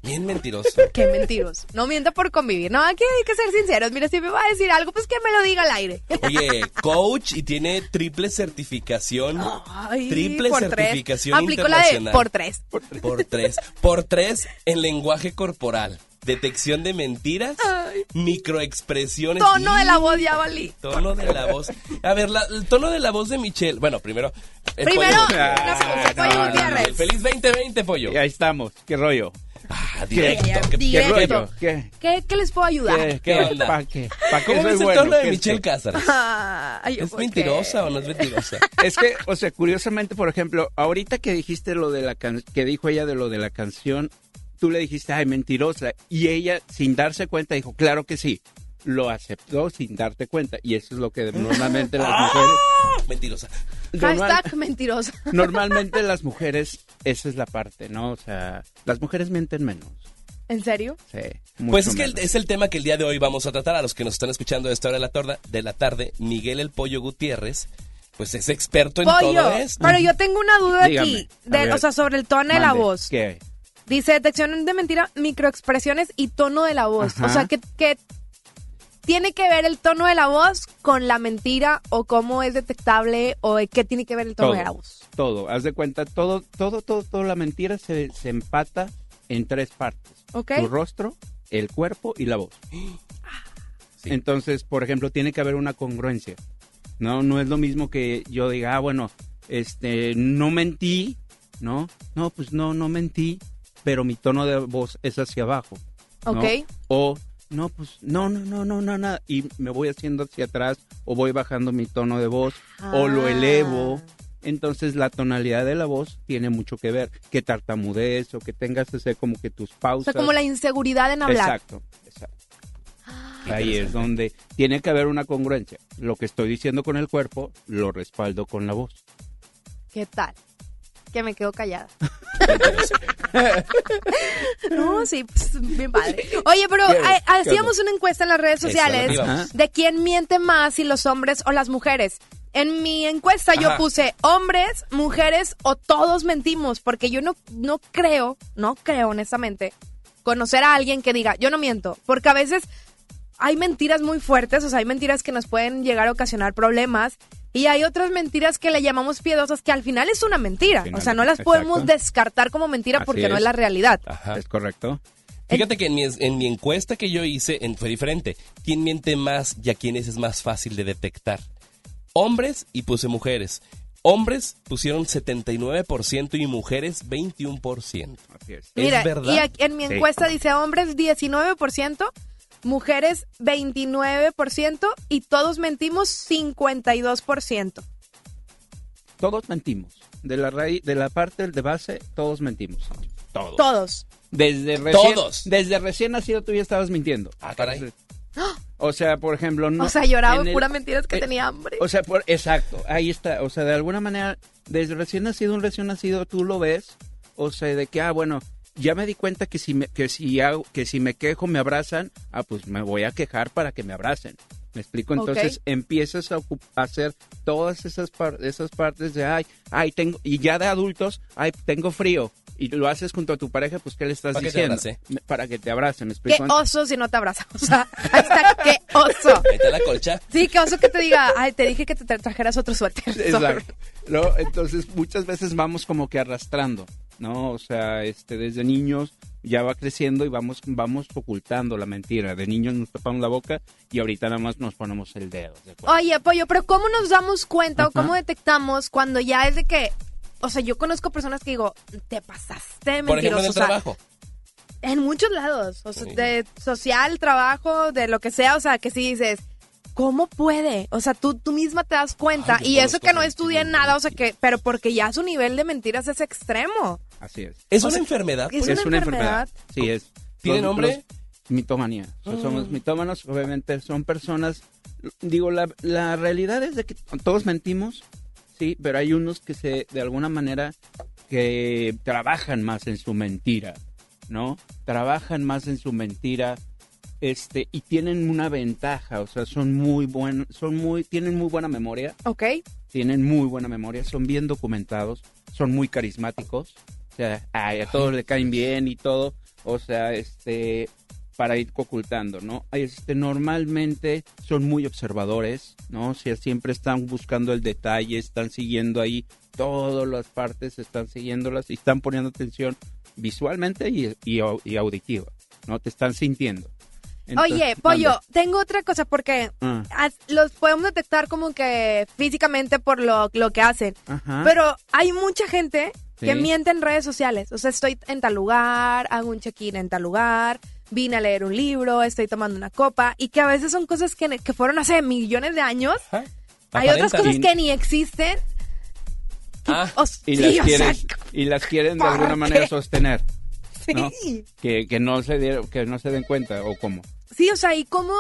bien mentiroso. [laughs] Qué mentiros. No mienta por convivir. No, aquí hay que ser sinceros. Mira, si me va a decir algo, pues que me lo diga al aire. Oye, [laughs] coach y tiene triple certificación. Ay, triple por tres. certificación Aplicó la de internacional. por tres. Por tres. Por tres en lenguaje corporal. Detección de mentiras. Microexpresiones. Tono de la voz, ya valí. Tono de la voz. A ver, la- el tono de la voz de Michelle. Bueno, primero. el Primero, pollo- una cosa, Pollo no, no, Gutiérrez. no. Feliz 2020, pollo. Y ahí estamos. ¿Qué rollo? Ah, directo. ¿Qué- ¿Qué, directo. qué rollo? ¿Qué? ¿Qué, qué les puedo ayudar? ¿Qué? ¿Qué. ¿Para qué? ¿Para ¿Cómo ves el bueno? tono de ¿Qué- Michelle? Cázares? Ay, ¿Es mentirosa o no es mentirosa? [laughs] Es que, o sea, curiosamente, por ejemplo, ahorita que dijiste lo de la can que dijo ella de lo de la canción, tú le dijiste, ay, mentirosa. Y ella, sin darse cuenta, dijo, claro que sí. lo aceptó sin darte cuenta. Y eso es lo que normalmente las [laughs] mujeres... Mentirosa. normal- Hashtag mentirosa. [laughs] normalmente las mujeres, esa es la parte, ¿no? O sea, las mujeres mienten menos. ¿En serio? Sí. Pues es que el- es el tema que el día de hoy vamos a tratar. A los que nos están escuchando a esta hora de la, torda, de la tarde, Miguel el Pollo Gutiérrez, pues es experto en Pollo, todo esto. pero yo tengo una duda Dígame, aquí, de- o sea, sobre el tono de la voz. ¿Qué? Dice detección de mentira, microexpresiones y tono de la voz. Ajá. O sea, que, que tiene que ver el tono de la voz con la mentira o cómo es detectable o qué tiene que ver el tono todo, de la voz. todo. Haz de cuenta, todo, todo, todo, toda la mentira se, se empata en tres partes. Tu rostro, el cuerpo y la voz. Entonces, por ejemplo, tiene que haber una congruencia. No, no es lo mismo que yo diga, ah, bueno, este, no mentí, ¿no? No, pues no, no mentí, pero mi tono de voz es hacia abajo. ¿no? Ok. O, no, pues, no, no, no, no, no, nada. Y me voy haciendo hacia atrás o voy bajando mi tono de voz o lo Ah. elevo. Entonces la tonalidad de la voz tiene mucho que ver. Que tartamudez o que tengas ese como que tus O pausas. sea, como la inseguridad en hablar. Exacto, exacto. Ahí es donde tiene que haber una congruencia. Lo que estoy diciendo con el cuerpo lo respaldo con la voz. ¿Qué tal? Que me quedo callada. [laughs] no, sí, pues, bien padre. Oye, pero ¿Qué? ¿Qué hacíamos una encuesta en las redes sociales de quién miente más, si los hombres o las mujeres. En mi encuesta yo puse hombres, mujeres o todos mentimos, porque yo no, no creo, no creo honestamente, conocer a alguien que diga, yo no miento, porque a veces hay mentiras muy fuertes, o sea, hay mentiras que nos pueden llegar a ocasionar problemas y hay otras mentiras que le llamamos piadosas que al final es una mentira, o sea, no las podemos Exacto. descartar como mentira Así porque no es. la realidad. ¿Es correcto? Fíjate que en mi, en mi encuesta que yo hice en- fue diferente. ¿Quién miente más y a quiénes es más fácil de detectar? Hombres y puse mujeres. Hombres pusieron 79% y mujeres 21%. Así es. Mira, ¿Es verdad? y aquí en mi Sí. encuesta dice hombres 19%, mujeres 29% y todos mentimos 52%. Todos mentimos. De la raíz, de la parte de base, todos mentimos. Todos. Todos. Desde recién, Todos. Desde recién nacido tú ya estabas mintiendo. Ah, caray. [gasps] O sea, por ejemplo, no. o sea, lloraba en el- pura mentiras que eh, tenía hambre. O sea, por, exacto, ahí está. O sea, de alguna manera, desde recién nacido, un recién nacido, tú lo ves. O sea, de que, ah, bueno, ya me di cuenta que si me, que si hago, que si me quejo me abrazan, ah, pues me voy a quejar para que me abracen. ¿Me explico? Entonces empiezas a, hacer todas esas, par- esas partes de, ay, ay, tengo, y ya de adultos, ay, tengo frío. Y lo haces junto a tu pareja, pues, ¿qué le estás Para que te diciendo? Para que te abracen, ¿me Qué explico? oso si no te abraza. O sea, hashtag qué oso. [laughs] Ahí está la colcha. Sí, qué oso que te diga, ay, te dije que te tra- trajeras otro suéter. Exacto. Luego, entonces muchas veces vamos como que arrastrando, ¿no? O sea, este, desde niños ya va creciendo y vamos, vamos ocultando la mentira. De niños nos tapamos la boca y ahorita nada más nos ponemos el dedo. Oye, Pollo, pero ¿cómo nos damos cuenta o cómo detectamos cuando ya es de que, o sea, yo conozco personas que digo, te pasaste de Por ejemplo, mentiroso. en el o sea, trabajo. En muchos lados, o sea, de social, trabajo, de lo que sea, o sea, que sí dices, ¿cómo puede? O sea, tú, tú misma te das cuenta Ay, y eso que no gente estudié nada, o sea, que, pero porque ya su nivel de mentiras es extremo. Así es. ¿Es O una sea, enfermedad? es Es una enfermedad. enfermedad. Sí, es. ¿Tiene nombre? mitomanía. O sea, somos Mm. mitómanos, obviamente son personas. Digo, la, la realidad es de que todos mentimos, sí, pero hay unos que se, de alguna manera, que trabajan más en su mentira, ¿no? Trabajan más en su mentira, este, y tienen una ventaja, o sea, son muy buenos, son muy, tienen muy buena memoria, ¿Ok? tienen muy buena memoria, son bien documentados, son muy carismáticos, o sea, ay, a todos le caen bien y todo, o sea, este, para ir ocultando, ¿no? Este, normalmente son muy observadores, ¿no? O sea, siempre están buscando el detalle, están siguiendo ahí todas las partes, están siguiéndolas y están poniendo atención visualmente y, y auditiva, ¿no? Te están sintiendo. Entonces, Oye, Pollo, tengo otra cosa porque Ah. as- los podemos detectar como que físicamente por lo, lo que hacen. Ajá. Pero hay mucha gente que miente en redes sociales. O sea, estoy en tal lugar, hago un check-in en tal lugar, vine a leer un libro, estoy tomando una copa. Y que a veces son cosas que, que fueron hace millones de años. Hay otras cosas que ni existen. Ah, y, sí, las quieren, sea, y las quieren de ¿por alguna qué? manera sostener. ¿no? Sí. Que, que no se dieron- que no se den cuenta o cómo. Sí, o sea, ¿y cómo,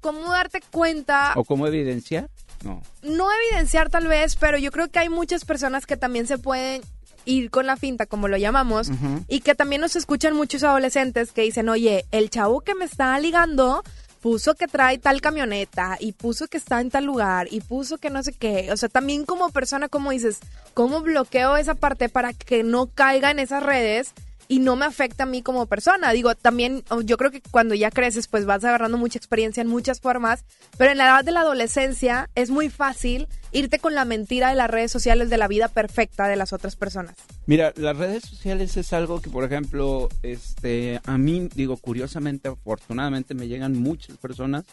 cómo darte cuenta, ¿O cómo evidenciar? No. no evidenciar tal vez, pero yo creo que hay muchas personas que también se pueden ir con la finta, como lo llamamos, y que también nos escuchan muchos adolescentes que dicen, oye, el chavo que me está ligando puso que trae tal camioneta y puso que está en tal lugar y puso que no sé qué. O sea, también como persona, como dices, ¿cómo bloqueo esa parte para que no caiga en esas redes? Y no me afecta a mí como persona. Digo, también oh, yo creo que cuando ya creces, pues vas agarrando mucha experiencia en muchas formas. Pero en la edad de la adolescencia es muy fácil irte con la mentira de las redes sociales de la vida perfecta de las otras personas. Mira, las redes sociales es algo que, por ejemplo, este, a mí, digo, curiosamente, afortunadamente, me llegan muchas personas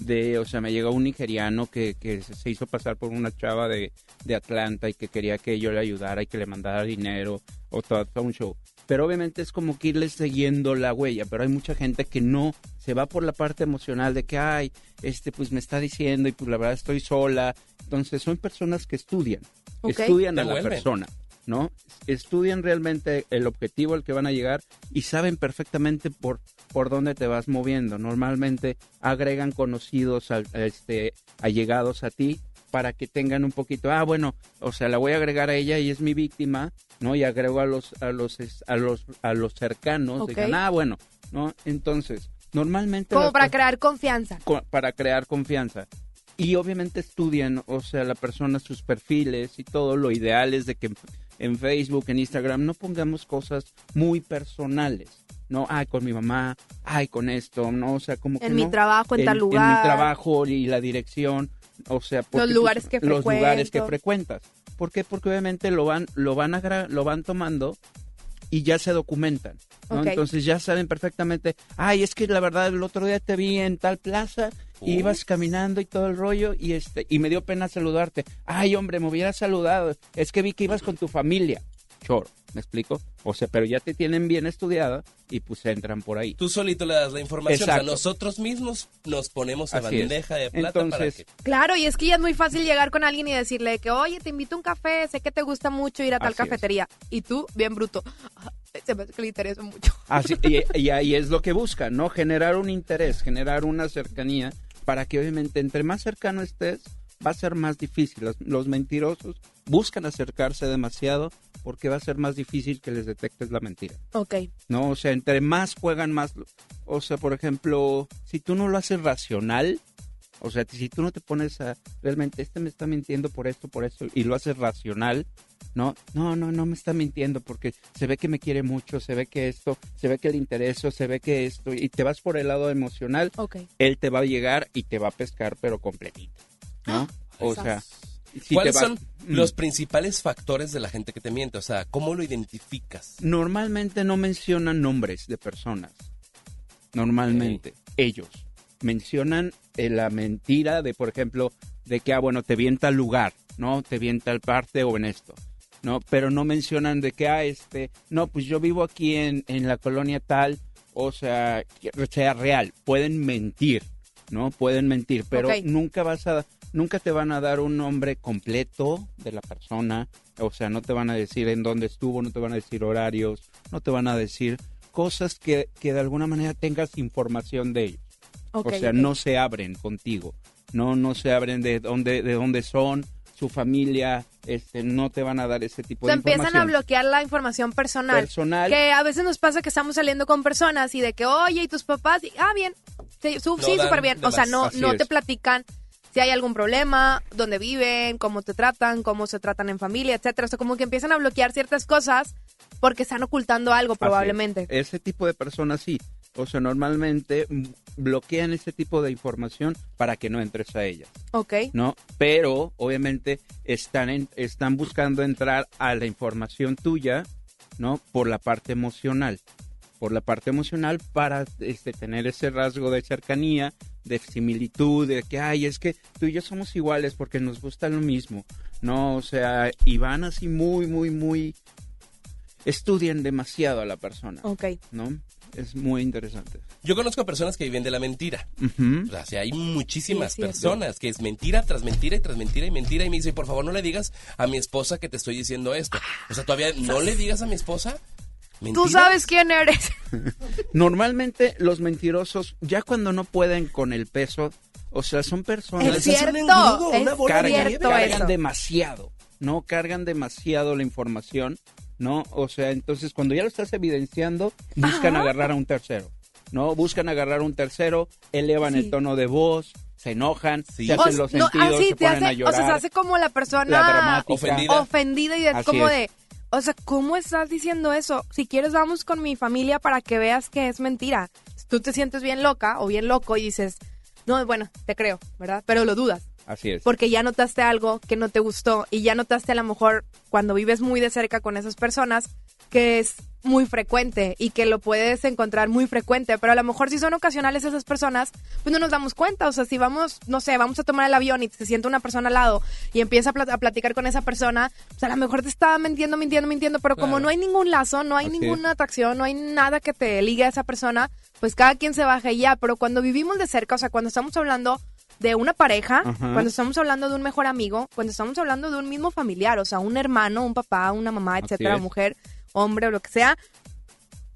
de, o sea, me llega un nigeriano que, que se hizo pasar por una chava de, de Atlanta y que quería que yo le ayudara y que le mandara dinero o todo, todo un show. Pero obviamente es como que irle siguiendo la huella, pero hay mucha gente que no se va por la parte emocional de que, ay, este, pues me está diciendo y pues la verdad estoy sola. Entonces son personas que estudian, estudian Te a la persona. ¿no? Estudian realmente el objetivo al que van a llegar y saben perfectamente por, por dónde te vas moviendo. Normalmente agregan conocidos, al- este, allegados a ti para que tengan un poquito, ah, bueno, o sea, la voy a agregar a ella y es mi víctima, ¿no? Y agrego a los, a los, a los, a los cercanos, digan, ah, bueno, ¿no? Entonces, normalmente... Como para crear confianza. co- para crear confianza. Y obviamente estudian, o sea, la persona, sus perfiles y todo. Lo ideal es de que en- en Facebook, en Instagram, no pongamos cosas muy personales. No, ay, con mi mamá, ay, con esto, no, o sea, como que En mi no. trabajo, en tal En mi lugar. trabajo y la dirección, o sea, porque, pues, lugares que los lugares que frecuentas. ¿Por qué? Porque obviamente lo van, lo van, agra- lo van tomando y ya se documentan. Entonces ya saben perfectamente, ay, es que la verdad el otro día te vi en tal plaza y ibas caminando y todo el rollo y este y me dio pena saludarte. Ay, hombre, me hubieras saludado. Es que vi que ibas con tu familia. Choro, ¿me explico? O sea, pero ya te tienen bien estudiada y pues entran por ahí. Tú solito le das la información. O sea, Exacto. nosotros mismos nos ponemos a Así es. bandeja de plata para Entonces, que... Claro, y es que ya es muy fácil llegar con alguien y decirle que, oye, te invito a un café, sé que te gusta mucho ir a tal Así es. cafetería. Y tú, bien bruto, [laughs] "Ah, se me hace que le interesa mucho. Así, y, y ahí es lo que buscan, ¿no? Generar un interés, generar una cercanía para que obviamente entre más cercano estés, va a ser más difícil. Los, los mentirosos buscan acercarse demasiado porque va a ser más difícil que les detectes la mentira. Ok. ¿no? O sea, entre más juegan más. O sea, por ejemplo, si tú no lo haces racional, o sea, si tú no te pones a realmente, este me está mintiendo por esto, por esto, y lo haces racional, ¿no? No, no, no me está mintiendo porque se ve que me quiere mucho, se ve que esto, se ve que le intereso, se ve que esto, y te vas por el lado emocional, Ok. él te va a llegar y te va a pescar, pero completito, ¿no? O sea, si ¿Cuáles son Mm. los principales factores de la gente que te miente? O sea, ¿cómo lo identificas? Normalmente no mencionan nombres de personas. Normalmente, ellos mencionan eh, la mentira de, por ejemplo, de que, ah, bueno, te vi en tal lugar, ¿no? Te vi en tal parte o en esto, ¿no? Pero no mencionan de que, ah, este, no, pues yo vivo aquí en, en la colonia tal, o sea, sea real. Pueden mentir, ¿no? Pueden mentir, pero nunca vas a, nunca te van a dar un nombre completo de la persona, o sea, no te van a decir en dónde estuvo, no te van a decir horarios, no te van a decir cosas que, que de alguna manera tengas información de ellos. Ok, o sea, no se abren contigo, no, no se abren de dónde, de dónde son, su familia, este, no te van a dar ese tipo O sea, de empiezan a información. bloquear la información personal. Personal. Que a veces nos pasa que estamos saliendo con personas y de que, oye, ¿y tus papás? Y, ah, bien. Sí, No sí, súper bien. O sea, no, no te es. platican si hay algún problema, dónde viven, cómo te tratan, cómo se tratan en familia, etcétera. O sea, como que empiezan a bloquear ciertas cosas porque están ocultando algo, es. probablemente. Ese tipo de personas sí. O sea, normalmente bloquean ese tipo de información para que no entres a ella. Ok. ¿no? Pero obviamente están en- están buscando entrar a la información tuya, ¿no? Por la parte emocional, por la parte emocional para este tener ese rasgo de cercanía, de similitud, de que ay, es que tú y yo somos iguales porque nos gusta lo mismo, ¿no? O sea, y van así muy muy muy estudian demasiado a la persona, Ok. ¿no? Es muy interesante. Yo conozco personas que viven de la mentira. Ujú. O sea, hay muchísimas Sí, personas que es mentira tras mentira y tras mentira y mentira y me dice, por favor no le digas a mi esposa que te estoy diciendo esto. O sea, todavía no le digas a mi esposa. Tú sabes quién eres. [laughs] Normalmente los mentirosos, ya cuando no pueden con el peso, O sea, son personas Es cierto, es cierto cargan, cargan eso. demasiado, ¿no? Cargan demasiado la información, ¿no? O sea, entonces cuando ya lo estás evidenciando, buscan Ajá. agarrar a un tercero, ¿no? Buscan agarrar a un tercero, elevan Sí. el tono de voz, se enojan, se O hacen los no, sentidos, así se ponen a hace, o llorar. sea, se hace como la persona La. Ofendida. ofendida y es Así como es. de, o sea, ¿cómo estás diciendo eso? Si quieres vamos con mi familia para que veas que es mentira. Tú te sientes bien loca o bien loco y dices, no, bueno, te creo, ¿verdad? Pero lo dudas. Así es. Porque ya notaste algo que no te gustó y ya notaste a lo mejor cuando vives muy de cerca con esas personas que es muy frecuente y que lo puedes encontrar muy frecuente, pero a lo mejor si son ocasionales esas personas, pues no nos damos cuenta, o sea, si vamos, no sé, vamos a tomar el avión y se sienta una persona al lado y empieza a, pla- a platicar con esa persona, pues a lo mejor te está mintiendo, mintiendo, mintiendo, pero como no hay ningún lazo, no hay Así ninguna atracción, no hay nada que te ligue a esa persona, pues cada quien se baja y ya, pero cuando vivimos de cerca, o sea, cuando estamos hablando de una pareja, Ajá. cuando estamos hablando de un mejor amigo, cuando estamos hablando de un mismo familiar, o sea, un hermano, un papá, una mamá, etcétera, mujer, hombre o lo que sea,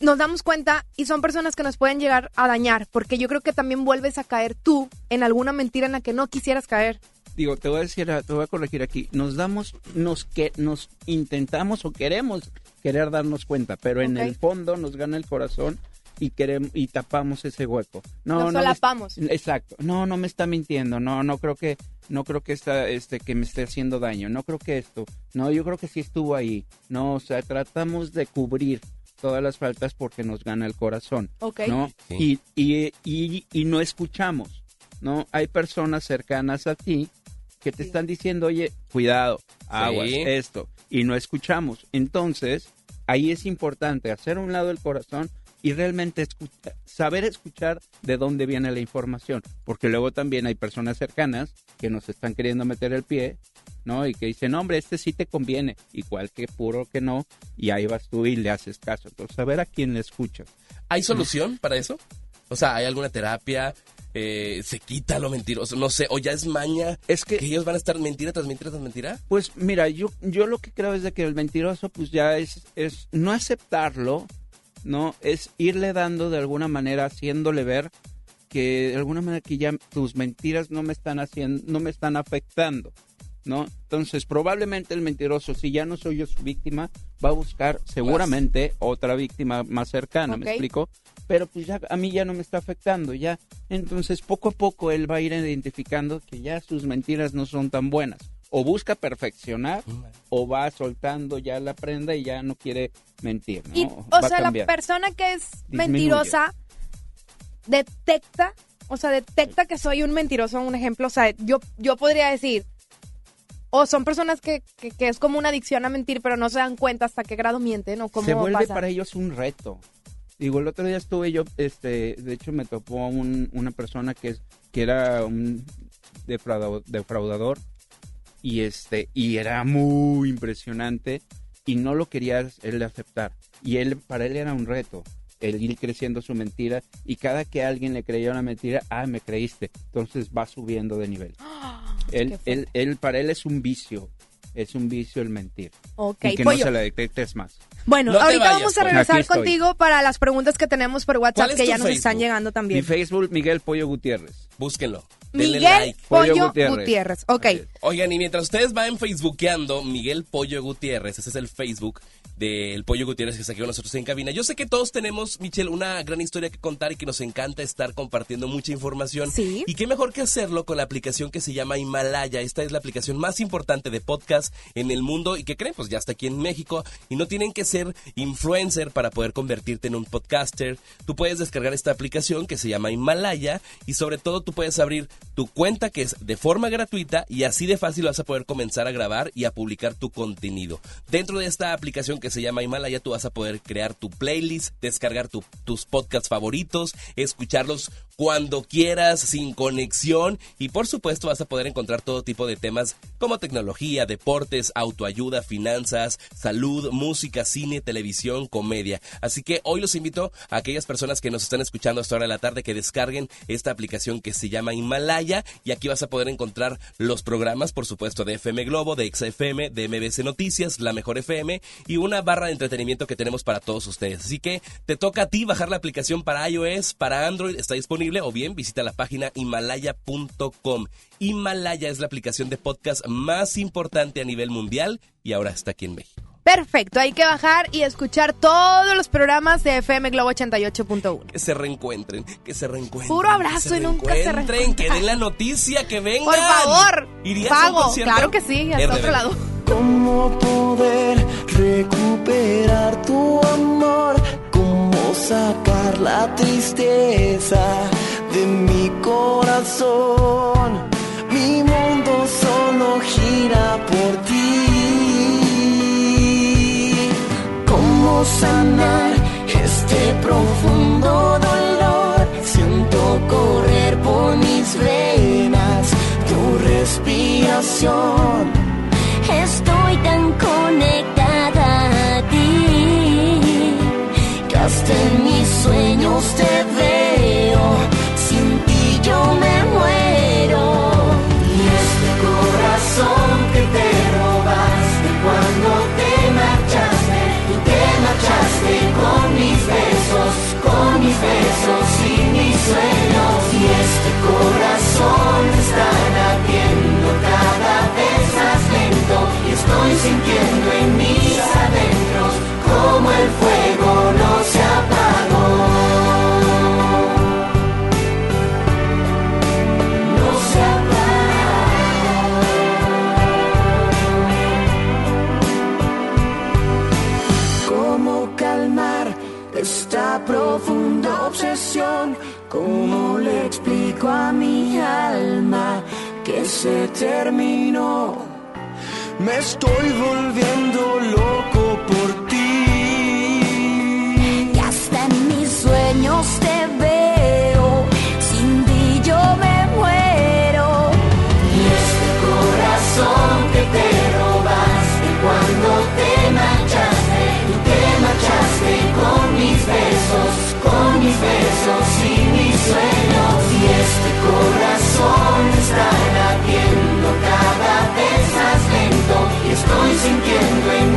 nos damos cuenta y son personas que nos pueden llegar a dañar, porque yo creo que también vuelves a caer tú en alguna mentira en la que no quisieras caer. Digo, te voy a decir, te voy a corregir aquí. Nos damos, nos que nos intentamos o queremos querer darnos cuenta, pero en el fondo nos gana el corazón y queremos y tapamos ese hueco. No, Nos no me- solapamos. exacto. No, no me está mintiendo. No, no creo que no creo que está este que me esté haciendo daño. No creo que esto. No, yo creo que sí estuvo ahí. No, o sea, tratamos de cubrir todas las faltas porque nos gana el corazón. Ok. ¿No? Sí. Y, y, y, y no escuchamos. ¿No? Hay personas cercanas a ti que te están diciendo, oye, cuidado, aguas, Sí. esto, y no escuchamos. Entonces, ahí es importante hacer un lado el corazón y realmente escucha- saber escuchar de dónde viene la información, porque luego también hay personas cercanas que nos están queriendo meter el pie, ¿no? Y que dicen, hombre, este sí te conviene, igual que puro que no, y ahí vas tú y le haces caso. Entonces, saber a quién le escuchas. ¿Hay solución para eso? O sea, ¿hay alguna terapia? Eh, ¿Se quita lo mentiroso? No sé, o ya es maña. Es que, ellos van a estar mentira tras mentira tras mentira. Pues mira, yo, yo lo que creo es de que el mentiroso pues ya es, es no aceptarlo, ¿no? Es irle dando de alguna manera, haciéndole ver que de alguna manera que ya tus mentiras no me están haciendo, no me están afectando, ¿no? Entonces probablemente el mentiroso, si ya no soy yo su víctima, va a buscar seguramente otra víctima más cercana. ¿me explico? Pero pues ya a mí ya no me está afectando, ya. Entonces poco a poco él va a ir identificando que ya sus mentiras no son tan buenas. O busca perfeccionar o va soltando ya la prenda y ya no quiere mentir, ¿no? Y, o sea, la persona que es Disminuye. mentirosa detecta, o sea, detecta que soy un mentiroso, un ejemplo, o sea, yo, yo podría decir, o son personas que, que, que es como una adicción a mentir, pero no se dan cuenta hasta qué grado mienten o cómo se vuelve pasa. para ellos un reto. Digo, el otro día estuve yo, este, de hecho me topó un- una persona que, es- que era un defraudador, defraudador y este, y era muy impresionante y no lo quería él aceptar. Y él, para él era un reto el ir creciendo su mentira y cada que alguien le creía una mentira, ah, me creíste, entonces va subiendo de nivel. [gasps] Él, él, él, para él es un vicio, es un vicio el mentir. Ok, y que pollo. no se la detectes más. Bueno, No ahorita vayas, vamos a pollo. regresar contigo para las preguntas que tenemos por WhatsApp es que ya nos están llegando Mi también. Facebook, Miguel Pollo Gutiérrez. Búsquenlo. Miguel like. Pollo, Gutiérrez. Ok. Oigan, y mientras ustedes van facebookeando Miguel Pollo Gutiérrez, ese es el Facebook del Pollo Gutiérrez que está aquí con nosotros en cabina. Yo sé que todos tenemos, Michelle, una gran historia que contar y que nos encanta estar compartiendo mucha información. Sí. Y qué mejor que hacerlo con la aplicación que se llama Himalaya. Esta es la aplicación más importante de podcast en el mundo y que creen, pues ya está aquí en México y no tienen que ser influencer para poder convertirte en un podcaster. Tú puedes descargar esta aplicación que se llama Himalaya y sobre todo tú puedes abrir tu cuenta que es de forma gratuita y así de fácil vas a poder comenzar a grabar y a publicar tu contenido. Dentro de esta aplicación que se llama Himalaya tú vas a poder crear tu playlist, descargar tu- tus podcasts favoritos, escucharlos cuando quieras, sin conexión y por supuesto vas a poder encontrar todo tipo de temas como tecnología, deportes, autoayuda, finanzas, salud, música, cine, televisión, comedia. Así que hoy los invito a aquellas personas que nos están escuchando hasta ahora de la tarde que descarguen esta aplicación que se llama Himalaya y aquí vas a poder encontrar los programas, por supuesto, de FM Globo, de XFM, de MBC Noticias, La Mejor FM y una barra de entretenimiento que tenemos para todos ustedes. Así que te toca a ti bajar la aplicación para iOS, para Android, está disponible disponible o bien visita la página himalaya.com. Himalaya es la aplicación de podcast más importante a nivel mundial y ahora está aquí en México. Perfecto, hay que bajar y escuchar todos los programas de FM Globo 88.1. Que se reencuentren, que se reencuentren. Puro abrazo que y nunca se reencuentren. Que den la noticia, que vengan. Por favor, ¿Irías a un pago. Claro que sí, hasta otro lado. ¿Cómo poder recuperar tu amor? ¿Cómo sacar la tristeza de mi corazón? Mi mundo solo gira por ti. ¿Cómo sanar este profundo dolor? Siento correr por mis venas tu respiración. Estoy tan conectada sueños te veo. Sin ti yo me muero. Y este corazón que te robaste cuando te marchaste, tú te marchaste con mis besos, con mis besos y mis sueños. Y este corazón está latiendo cada vez más lento y estoy sintiendo en mis adentros como el fuego a mi alma que se terminó? Me estoy volviendo loco sintiendo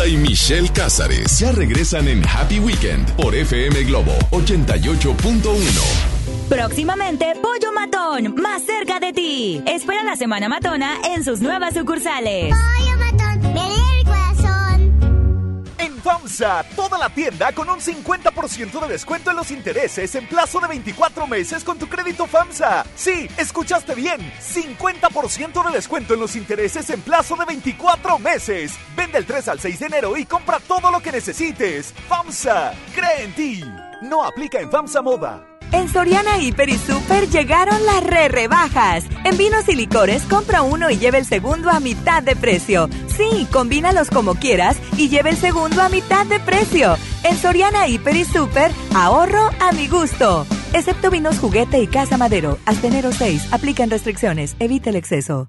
Garza y Michelle Cázares ya regresan en Happy Weekend por FM Globo 88.1. Próximamente, Pollo Matón, más cerca de ti. Espera la Semana Matona en sus nuevas sucursales. En FAMSA, toda la tienda con un 50% de descuento en los intereses en plazo de 24 meses con tu crédito FAMSA. Sí, escuchaste bien, 50% de descuento en los intereses en plazo de 24 meses. Vende el 3 al 6 de enero y compra todo lo que necesites. FAMSA, cree en ti. No aplica en FAMSA Moda. En Soriana Hiper y Super llegaron las re rebajas. En vinos y licores compra uno y lleva el segundo a mitad de precio. Sí, combínalos como quieras y lleva el segundo a mitad de precio. En Soriana Hiper y Super, ahorro a mi gusto. Excepto vinos juguete y casa madero. Hasta enero 6. Aplican restricciones. Evita el exceso.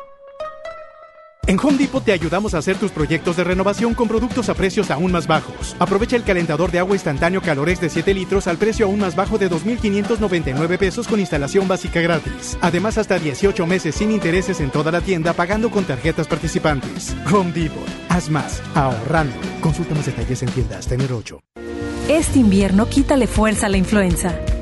En Home Depot te ayudamos a hacer tus proyectos de renovación con productos a precios aún más bajos. Aprovecha el calentador de agua instantáneo Calorex de 7 litros al precio aún más bajo de 2.599 pesos con instalación básica gratis. Además, hasta 18 meses sin intereses en toda la tienda pagando con tarjetas participantes. Home Depot. Haz más. Ahorrando. Consulta más detalles en tiendas. Tener 8. Este invierno quítale fuerza a la influenza.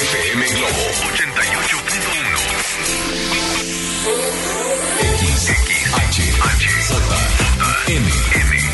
FM Globo. FM Globo 88.1. XHHJM.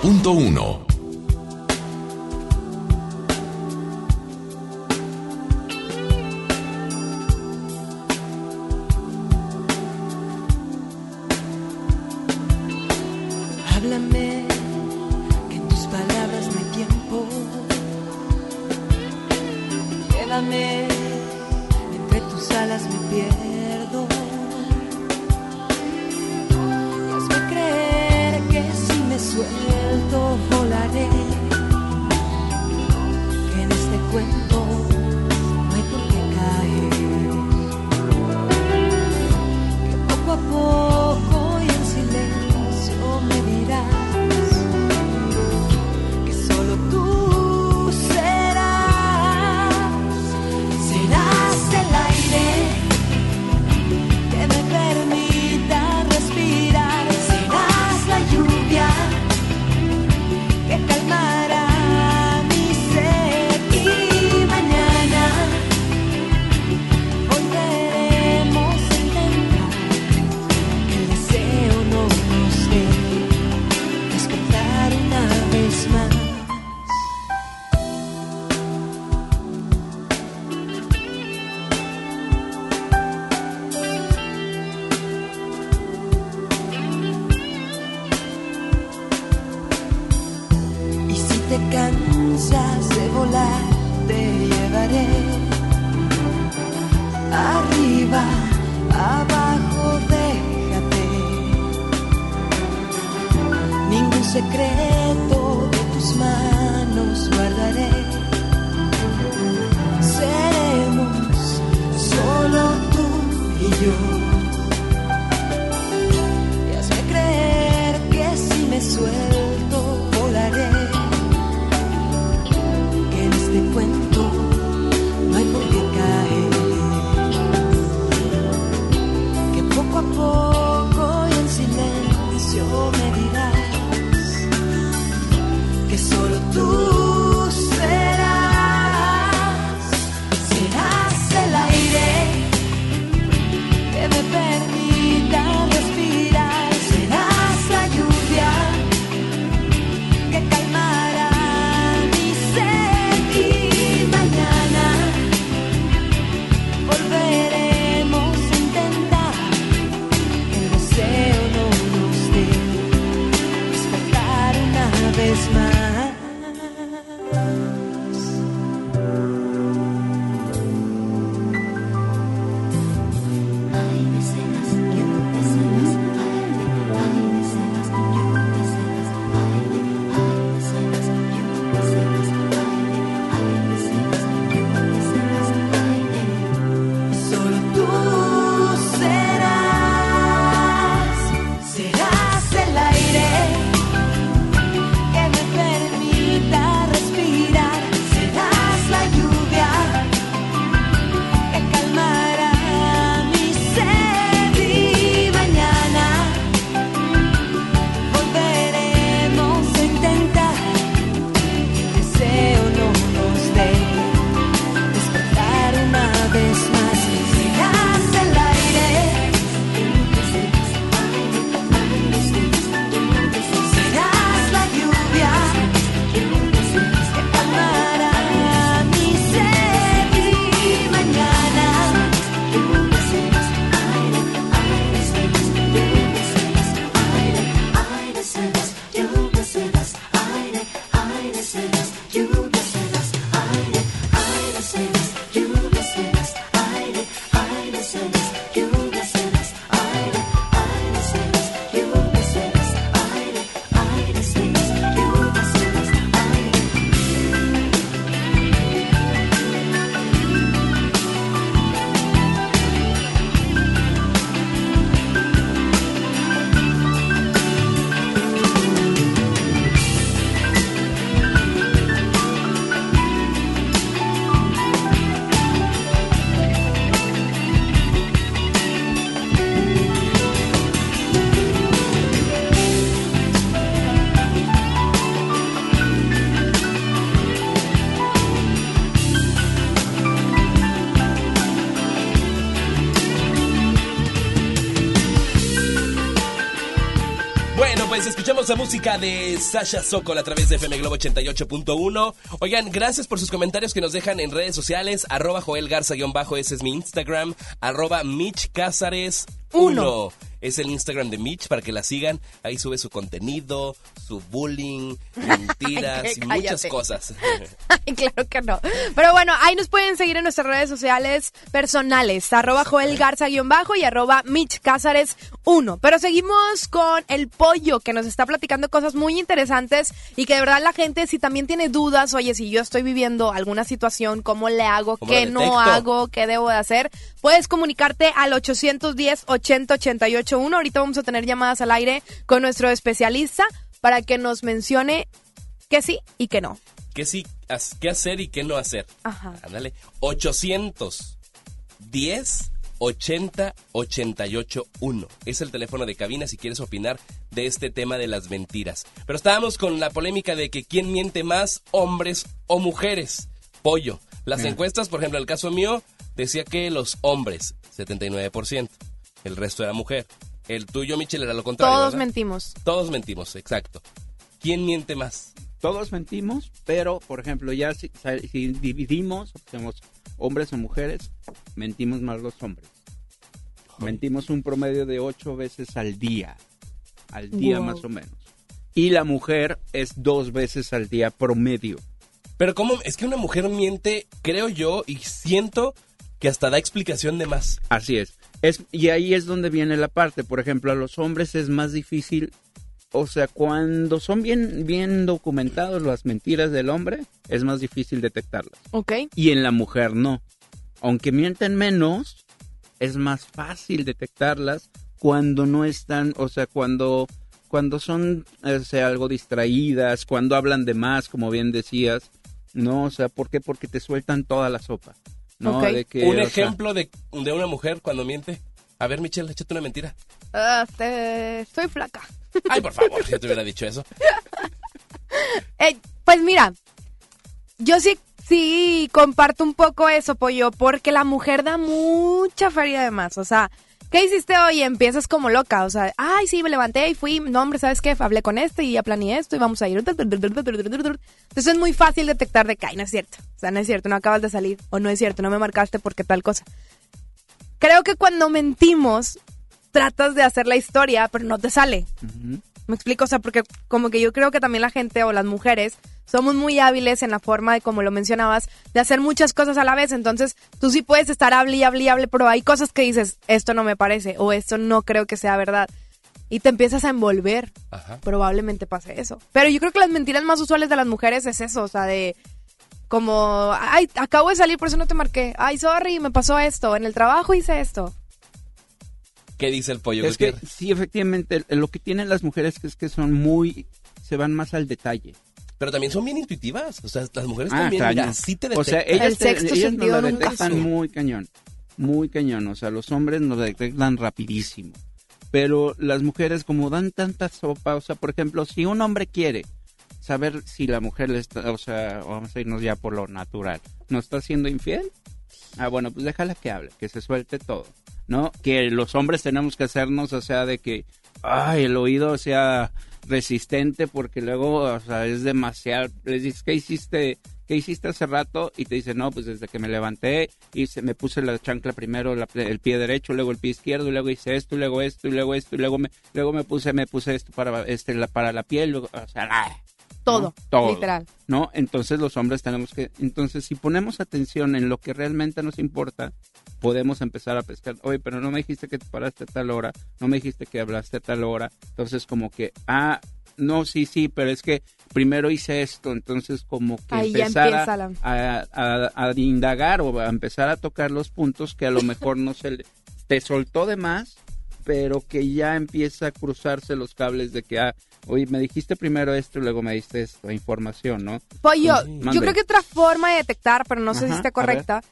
Punto 1. Hermosa música de Sasha Sokol a través de FM Globo 88.1. Oigan, gracias por sus comentarios que nos dejan en redes sociales. Arroba Joel Garza-bajo, ese es mi Instagram. Arroba Mitch Cázares 1. Es el Instagram de Mitch para que la sigan. Ahí sube su contenido, su bullying, [laughs] mentiras Ay, y muchas cosas. [laughs] Ay, claro que no. Pero bueno, ahí nos pueden seguir en nuestras redes sociales personales, arroba Joel Garza-bajo y arroba Mitch Cázares 1. Pero seguimos con el pollo que nos está platicando cosas muy interesantes y que de verdad la gente si también tiene dudas, oye, si yo estoy viviendo alguna situación, ¿cómo le hago? ¿Cómo ¿Qué no hago? ¿Qué debo de hacer? Puedes comunicarte al 810 80 88 1. Ahorita vamos a tener llamadas al aire con nuestro especialista para que nos mencione que sí y que no. ¿Qué sí, qué hacer y qué no hacer? Ajá. Ándale. 810 80 88 1. Es el teléfono de cabina si quieres opinar de este tema de las mentiras. Pero estábamos con la polémica de que quién miente más, hombres o mujeres. Pollo. Las Bien. encuestas, por ejemplo, el caso mío, decía que los hombres, 79%. El resto era mujer. El tuyo, Michelle, era lo contrario. Todos ¿verdad? mentimos. Todos mentimos, exacto. ¿Quién miente más? Todos mentimos, pero por ejemplo, ya si, si dividimos, somos hombres o mujeres, mentimos más los hombres. Mentimos un promedio de ocho veces al día. Al día Wow. más o menos. Y la mujer es dos veces al día promedio. Pero cómo es que una mujer miente, creo yo, y siento que hasta da explicación de más. Así es. es. Y ahí es donde viene la parte. Por ejemplo, a los hombres es más difícil. O sea, cuando son bien, bien documentados las mentiras del hombre, es más difícil detectarlas. Ok. Y en la mujer no. Aunque mienten menos, es más fácil detectarlas cuando no están, o sea, cuando, cuando son o sea, algo distraídas, cuando hablan de más, como bien decías. No, o sea, ¿por qué? Porque te sueltan toda la sopa. ¿No? Ok. De que, Un sea, ejemplo de, de una mujer cuando miente. A ver, Michelle, échate una mentira. Ah, te- estoy flaca. Ay, por favor, ya te hubiera dicho eso. [laughs] Eh, pues mira, yo sí, sí comparto un poco eso, pollo, porque la mujer da mucha feria de más. O sea, ¿qué hiciste hoy? Empiezas como loca. O sea, ay, sí, me levanté y fui. No, hombre, ¿sabes qué? Hablé con este y ya planeé esto y vamos a ir. Entonces es muy fácil detectar de que, ay, no es cierto. O sea, no es cierto, no acabas de salir. O no es cierto, no me marcaste porque tal cosa. Creo que cuando mentimos, tratas de hacer la historia, pero no te sale. Me explico, o sea, porque como que yo creo que también la gente o las mujeres somos muy hábiles en la forma de, como lo mencionabas, de hacer muchas cosas a la vez. Entonces, tú sí puedes estar hable y hable y hable, pero hay cosas que dices, esto no me parece o esto no creo que sea verdad. Y te empiezas a envolver. Probablemente pase eso. Pero yo creo que las mentiras más usuales de las mujeres es eso, o sea, de como, ay, acabo de salir, por eso no te marqué. Ay, sorry, me pasó esto. En el trabajo hice esto. ¿Qué dice el pollo? Es que sí, efectivamente, lo que tienen las mujeres es que son muy, se van más al detalle. Pero también son bien intuitivas. O sea, las mujeres Ah, también, mira, sí te O sea, detectan. ellas, te- ellas nos la detectan muy cañón. Muy cañón. O sea, los hombres nos detectan rapidísimo. Pero las mujeres, como dan tanta sopa, o sea, por ejemplo, si un hombre quiere saber si la mujer le está, o sea, vamos a irnos ya por lo natural, ¿no está siendo infiel? Ah, bueno, pues déjala que hable, que se suelte todo, ¿no? Que los hombres tenemos que hacernos, o sea, de que, ay, el oído sea resistente porque luego, o sea, es demasiado, les dices, ¿qué hiciste? ¿Qué hiciste hace rato? Y te dice, no, pues desde que me levanté y se, me puse la chancla primero, el pie derecho, luego el pie izquierdo, luego hice esto, luego esto, y luego esto, y luego me, luego me puse, me puse esto para, este, la, para la piel, luego, o sea, ah, Todo, ¿no? Todo. literal. ¿no? Entonces los hombres tenemos que, entonces si ponemos atención en lo que realmente nos importa, podemos empezar a pescar. Oye, pero no me dijiste que te paraste a tal hora, no me dijiste que hablaste a tal hora. Entonces como que, ah, no, sí, sí, pero es que primero hice esto, entonces como que Ahí empezar empieza a, la- a- a- a indagar o a empezar a tocar los puntos que a lo mejor no se le, te soltó de más, pero que ya empieza a cruzarse los cables de que, ah, oye, me dijiste primero esto y luego me diste esta información, ¿no? Ujú. yo Mande. creo que otra forma de detectar, pero no sé si Ajá, ver. correcta,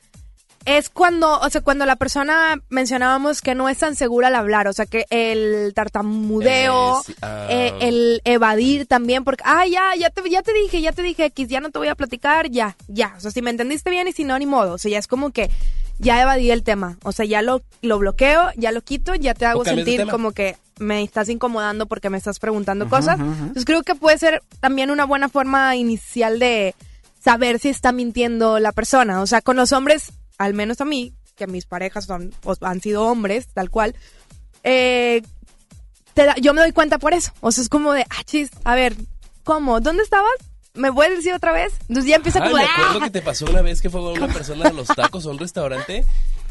es cuando, o sea, cuando la persona mencionábamos que no es tan segura al hablar, o sea, que el tartamudeo, Eh, ah. eh, el evadir también, porque, ah, ya, ya te, ya te dije, ya te dije X, ya no te voy a platicar, ya, ya, o sea, si me entendiste bien y si no, ni modo, o sea, ya es como que ya evadí el tema, o sea, ya lo, lo bloqueo, ya lo quito, ya te hago sentir como que me estás incomodando porque me estás preguntando cosas, entonces creo que puede ser también una buena forma inicial de saber si está mintiendo la persona. O sea, con los hombres, al menos a mí, que mis parejas son, o han sido hombres, tal cual, eh, te da- yo me doy cuenta por eso. O sea, es como de, ah, chis, a ver, ¿cómo? ¿Dónde estabas? ¿Me puedes decir otra vez? Entonces ya empieza Ay, como me acuerdo "Ah". que te pasó una vez que fue una persona de los tacos a un restaurante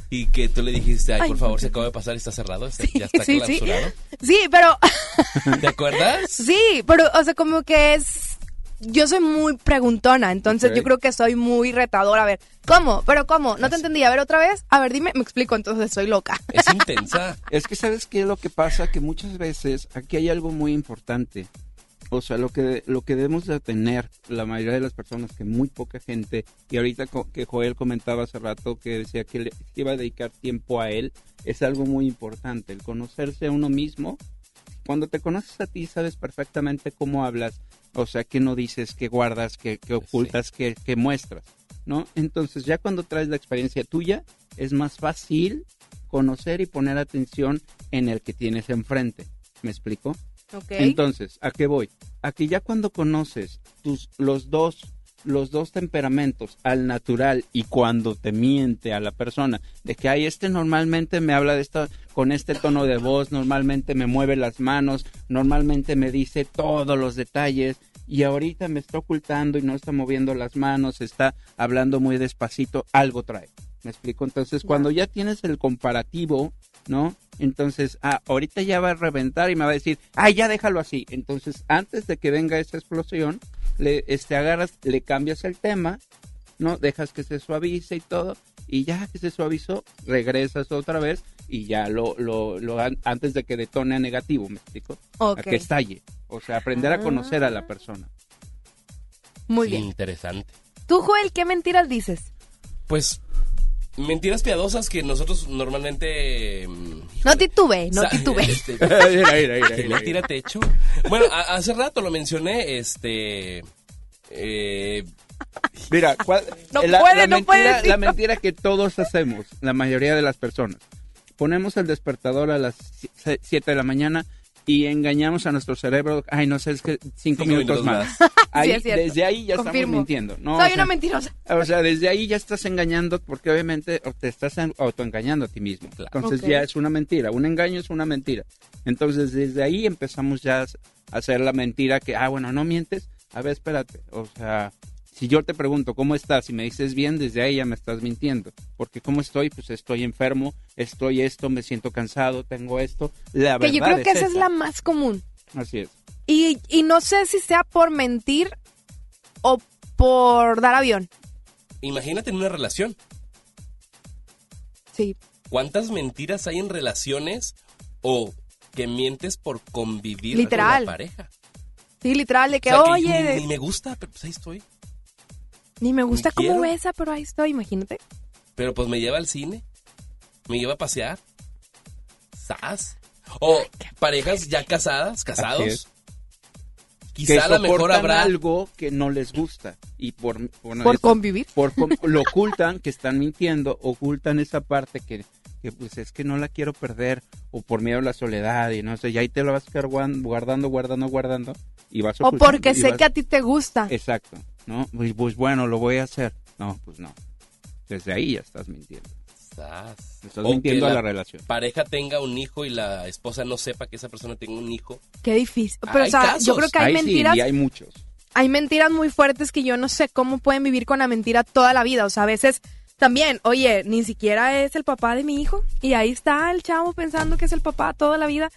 y que tú le dijiste, ay, Ay, por favor, se acaba de pasar, está cerrado, está- ya está sí, sí. clausurado. Sí, pero, ¿Te acuerdas? [laughs] sí, pero, o sea, como que es, yo soy muy preguntona, entonces yo creo que soy muy retadora. A ver, ¿cómo? ¿Pero cómo? No te entendí. A ver, otra vez. A ver, dime, me explico, entonces soy loca. Es [laughs] intensa. Es que sabes qué es lo que pasa, que muchas veces aquí hay algo muy importante. O sea, lo que lo que debemos de tener la mayoría de las personas, que muy poca gente, y ahorita que Joel comentaba hace rato que decía que le que iba a dedicar tiempo a él, es algo muy importante, el conocerse a uno mismo. Cuando te conoces a ti, sabes perfectamente cómo hablas, o sea, qué no dices, qué guardas, qué, qué ocultas, qué, qué muestras, ¿no? Entonces, ya cuando traes la experiencia tuya, es más fácil conocer y poner atención en el que tienes enfrente. ¿Me explico? Ok. Entonces, ¿a qué voy? A que ya cuando conoces tus, los dos los dos temperamentos al natural y cuando te miente a la persona de que ay este normalmente me habla de esta con este tono de voz normalmente me mueve las manos normalmente me dice todos los detalles y ahorita me está ocultando y no está moviendo las manos está hablando muy despacito algo trae me explico entonces cuando ya. tienes el comparativo ¿no? Entonces, ah, ahorita ya va a reventar y me va a decir, ah, ya déjalo así. Entonces, antes de que venga esa explosión, le este, agarras, le cambias el tema, ¿no? Dejas que se suavice y todo, y ya que se suavizó, regresas otra vez y ya lo, lo, lo an- antes de que detone a negativo, ¿me explico? Ok. A que estalle. O sea, aprender a conocer a la persona. Muy bien. Interesante. Tú, Joel, ¿qué mentiras dices? Pues, mentiras piadosas que nosotros normalmente... mm, No titube, no titube. [laughs] este, [laughs] tira techo. Bueno, a- hace rato lo mencioné, este... eh, Mira, ¿cuál- No la, puede, la no puede mentira, la mentira que todos hacemos, la mayoría de las personas. Ponemos el despertador a las 7 de la mañana y engañamos a nuestro cerebro, ay, no sé, es que 5 Cinco minutos, minutos más. más. Ahí, [laughs] Sí, es cierto. desde ahí ya Confirmo. estamos mintiendo. No, Soy o sea, una mentirosa. O sea, desde ahí ya estás engañando porque obviamente te estás en- autoengañando a ti mismo. Entonces Ok. ya es una mentira. Un engaño es una mentira. Entonces desde ahí empezamos ya a hacer la mentira que, ah, bueno, no mientes. A ver, espérate. O sea, si yo te pregunto cómo estás y me dices bien, desde ahí ya me estás mintiendo. Porque cómo estoy, pues estoy enfermo, estoy esto, me siento cansado, tengo esto. La Que yo verdad creo que esa es la más común. Así es. Y, y no sé si sea por mentir o por dar avión. imagínate en una relación. Sí. ¿Cuántas mentiras hay en relaciones o que mientes por convivir Literal. con la pareja? Sí, literal, de que, O sea, que oye, ni, ni me gusta, pero pues ahí estoy. Ni me gusta ni cómo quiero. besa, pero ahí estoy, imagínate. Pero pues me lleva al cine, me lleva a pasear. ¿Sas? O parejas ya casadas, casados. Quizá a lo mejor habrá algo que no les gusta y por Por eso- convivir. por lo ocultan que están mintiendo ocultan esa parte que, que, pues es que no la quiero perder o por miedo a la soledad y no sé y ahí te la vas a quedar guan- guardando guardando guardando y vas O ocultando, porque y sé vas- que a ti te gusta. exacto no pues, pues bueno lo voy a hacer no pues no desde ahí ya estás mintiendo estás O mintiendo a la relación pareja tenga un hijo y la esposa no sepa que esa persona tenga un hijo. Qué difícil. Pero, Hay o sea, casos. yo creo que hay Ahí sí, mentiras. y hay muchos hay mentiras muy fuertes que yo no sé cómo pueden vivir con la mentira toda la vida. O sea, a veces también, oye, ni siquiera es el papá de mi hijo. Y ahí está el chavo pensando que es el papá toda la vida.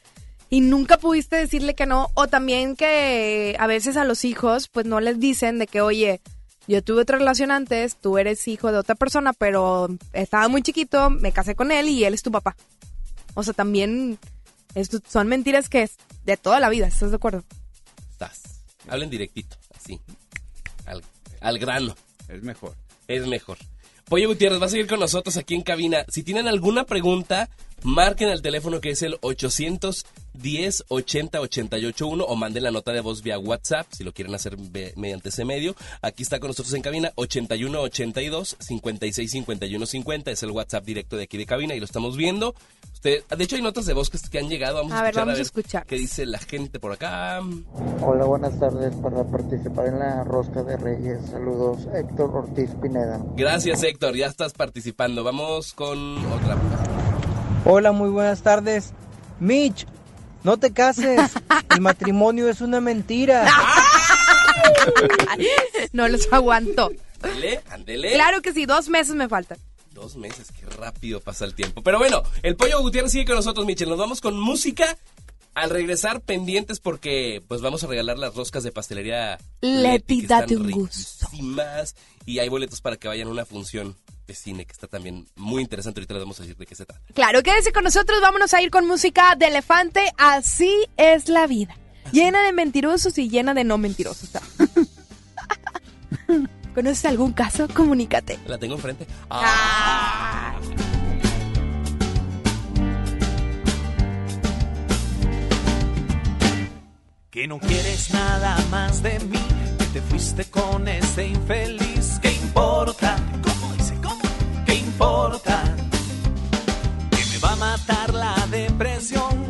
Y nunca pudiste decirle que no. O también que a veces a los hijos, pues no les dicen de que, oye, yo tuve otra relación antes, tú eres hijo de otra persona, pero estaba muy chiquito, me casé con él y él es tu papá. O sea, también esto- son mentiras que es de toda la vida, ¿estás de acuerdo? Sas. Hablen directito, así. Al, al grano. es mejor Es mejor. Pollo Gutiérrez va a seguir con nosotros aquí en cabina. Si tienen alguna pregunta, marquen al teléfono que es el 810 80 881 o manden la nota de voz vía WhatsApp si lo quieren hacer mediante ese medio. Aquí está con nosotros en cabina 81 82 56 51 50 es el WhatsApp directo de aquí de cabina y lo estamos viendo. Usted, de hecho hay notas de voz que, que han llegado. Vamos a, A ver, escuchar vamos a escuchar. qué dice la gente por acá. Hola, buenas tardes. Para participar en la Rosca de Reyes, saludos Héctor Ortiz Pineda. Gracias Héctor, ya estás participando. Vamos con otra. Hola, muy buenas tardes. Mitch, no te cases. [laughs] El matrimonio es una mentira. [laughs] no los aguanto. Ándele, ándele. Claro que sí, dos meses me faltan. Dos meses, qué rápido pasa el tiempo. Pero bueno, el Pollo Gutiérrez sigue con nosotros, Michel. Nos vamos con música. Al regresar, pendientes porque pues vamos a regalar las roscas de pastelería Leti, date un gusto. Y hay boletos para que vayan a una función de cine que está también muy interesante. Ahorita les vamos a decir de qué se trata. Claro, quédese con nosotros, vámonos a ir con música de elefante. Así es la vida. Llena de mentirosos y llena de no mentirosos. [laughs] ¿Conoces algún caso? Comunícate. La tengo enfrente. Que no quieres nada más de mí, que te fuiste con ese infeliz. ¿Qué importa? ¿Cómo dice? ¿Cómo? ¿Qué importa? Que me va a matar la depresión,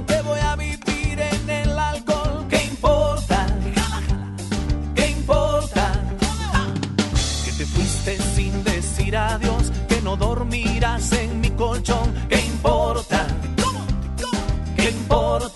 ¿Qué importa? ¿Qué importa?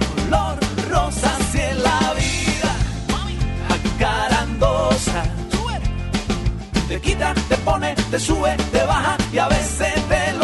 Te quita, te pone, te sube, te baja y a veces te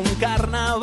un carnaval,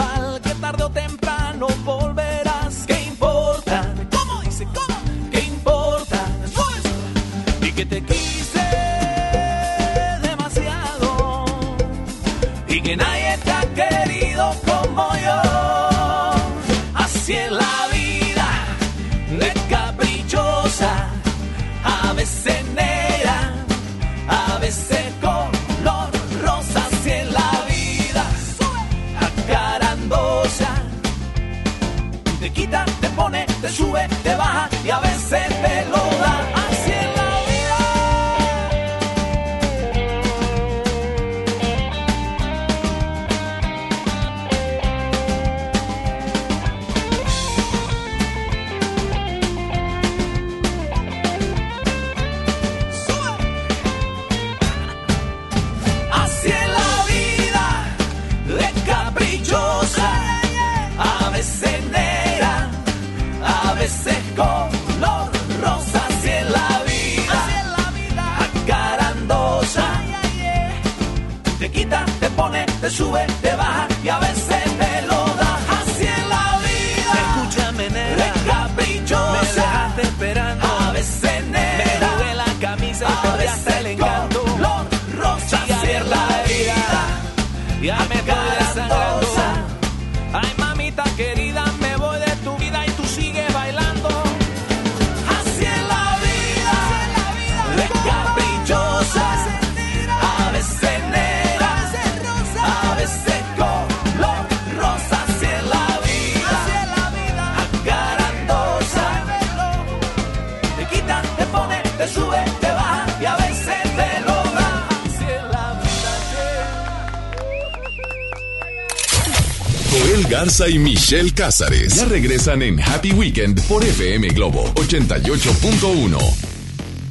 Michelle Cázares ya regresan en Happy Weekend por FM Globo 88.1.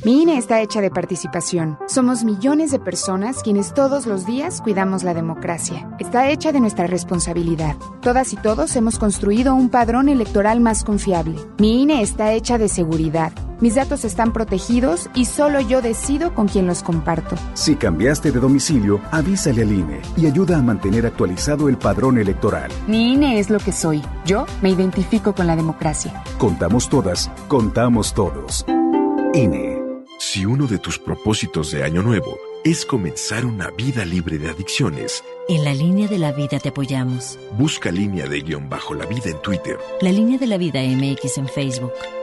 Mi INE está hecha de participación. Somos millones de personas quienes todos los días cuidamos la democracia. Está hecha de nuestra responsabilidad. Todas y todos hemos construido un padrón electoral más confiable. Mi INE está hecha de seguridad. Mis datos están protegidos y solo yo decido con quién los comparto. Si cambiaste de domicilio, avísale al INE y ayuda a mantener actualizado el padrón electoral. Mi INE es lo que soy. Yo me identifico con la democracia. Contamos todas, contamos todos. INE. Si uno de tus propósitos de Año Nuevo es comenzar una vida libre de adicciones, En la línea de la vida te apoyamos. busca línea de guion bajo la vida en Twitter, La línea de la vida MX en Facebook.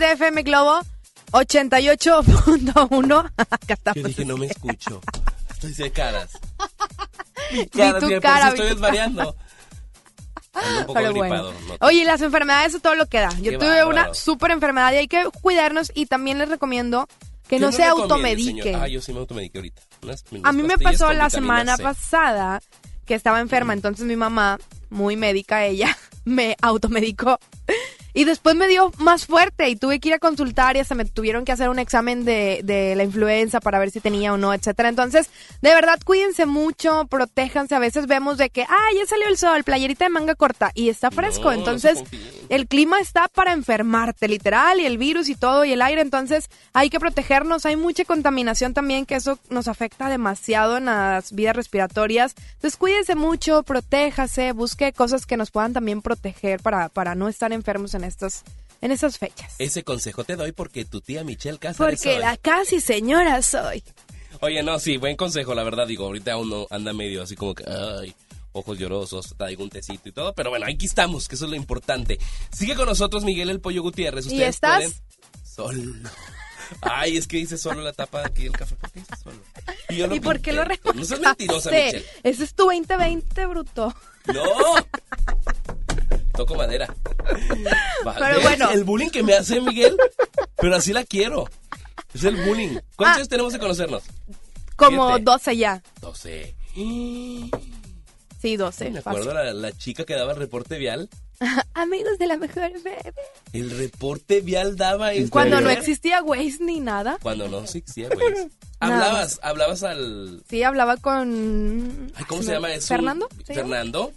de FM Globo 88.1. [laughs] Acá estamos. Yo dije, no me escucho. Estoy de caras. [laughs] Mi cara, tu si por cara, sí vi estoy desvariando. Ando un poco Pero gripado. bueno. ¿no? Oye, las enfermedades, eso todo lo que da. Yo Qué tuve una súper enfermedad y hay que cuidarnos y también les recomiendo que ¿Qué no nos se automedique. señor? Ah, yo sí me automediqué ahorita. Unas- A unas mí me pasó la semana C. pasada que estaba enferma, entonces mi mamá, muy médica ella, [laughs] me automedicó. Y después me dio más fuerte y tuve que ir a consultar y hasta me tuvieron que hacer un examen de, de la influenza para ver si tenía o no, etcétera. Entonces, de verdad, cuídense mucho, protéjanse. A veces vemos de que, ah, ya salió el sol, playerita de manga corta y está fresco. No, Entonces. El clima está para enfermarte, literal, y el virus y todo, y el aire, entonces hay que protegernos. Hay mucha contaminación también, que eso nos afecta demasiado en las vías respiratorias. Entonces, cuídense mucho, protéjase, busque cosas que nos puedan también proteger para, para no estar enfermos en estas, en estas fechas. Ese consejo te doy porque tu tía Michelle Cáceres Porque soy. la casi señora soy. Oye, no, sí, buen consejo, la verdad. Digo, ahorita uno anda medio así como que, ay, ojos llorosos, traigo un tecito y todo. Pero bueno, aquí estamos, que eso es lo importante. Sigue con nosotros Miguel el Pollo Gutiérrez. ¿Y Ustedes estás? pueden- Solo. Ay, es que dice solo la tapa de aquí del café. ¿Por qué dice solo? Y, yo lo ¿Y por qué lo pinté. No seas mentirosa? Michelle. Ese es tu 2020, bruto. No. Toco madera. Pero bueno. El bullying que me hace Miguel, pero así la quiero. Es el bullying. ¿Cuántos Ah. años tenemos de conocernos? Como Siete. 12 ya. 12. Sí, 12. Me fácil. acuerdo la, la chica que daba el reporte vial. [laughs] Amigos de la mejor bebé. El reporte vial daba Cuando no existía Waze ni nada. Cuando no existía. [laughs] Nada Hablabas, hablabas al. Sí, hablaba con... Ay, ¿Cómo se me- llama eso? ¿Fernando? Fernando.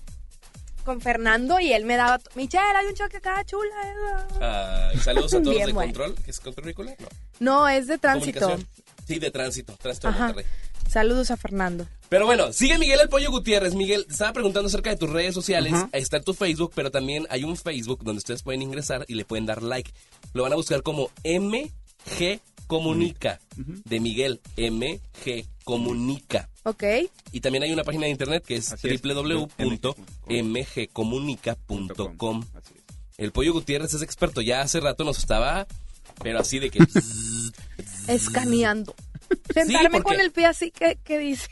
Con Fernando y él me daba... Michelle, hay un choque acá, chula. eh". Ah, saludos a [laughs] todos Bien de bueno. control. ¿Qué es control vehicular? No. No, es de tránsito. Sí, de tránsito. Tránsito de. Monterrey. Saludos a Fernando. Pero bueno, sigue Miguel el Pollo Gutiérrez. Miguel, te estaba preguntando acerca de tus redes sociales. Ajá. Está en tu Facebook, pero también hay un Facebook donde ustedes pueden ingresar y le pueden dar like. Lo van a buscar como MG Comunica. De Miguel, MG Comunica. Ok. Y también hay una página de internet que es. www.mgcomunica.com. El Pollo Gutiérrez es experto. Ya hace rato nos estaba, pero así de que... [laughs] Escaneando. [laughs] Sentarme porque- con el pie así que, que dice.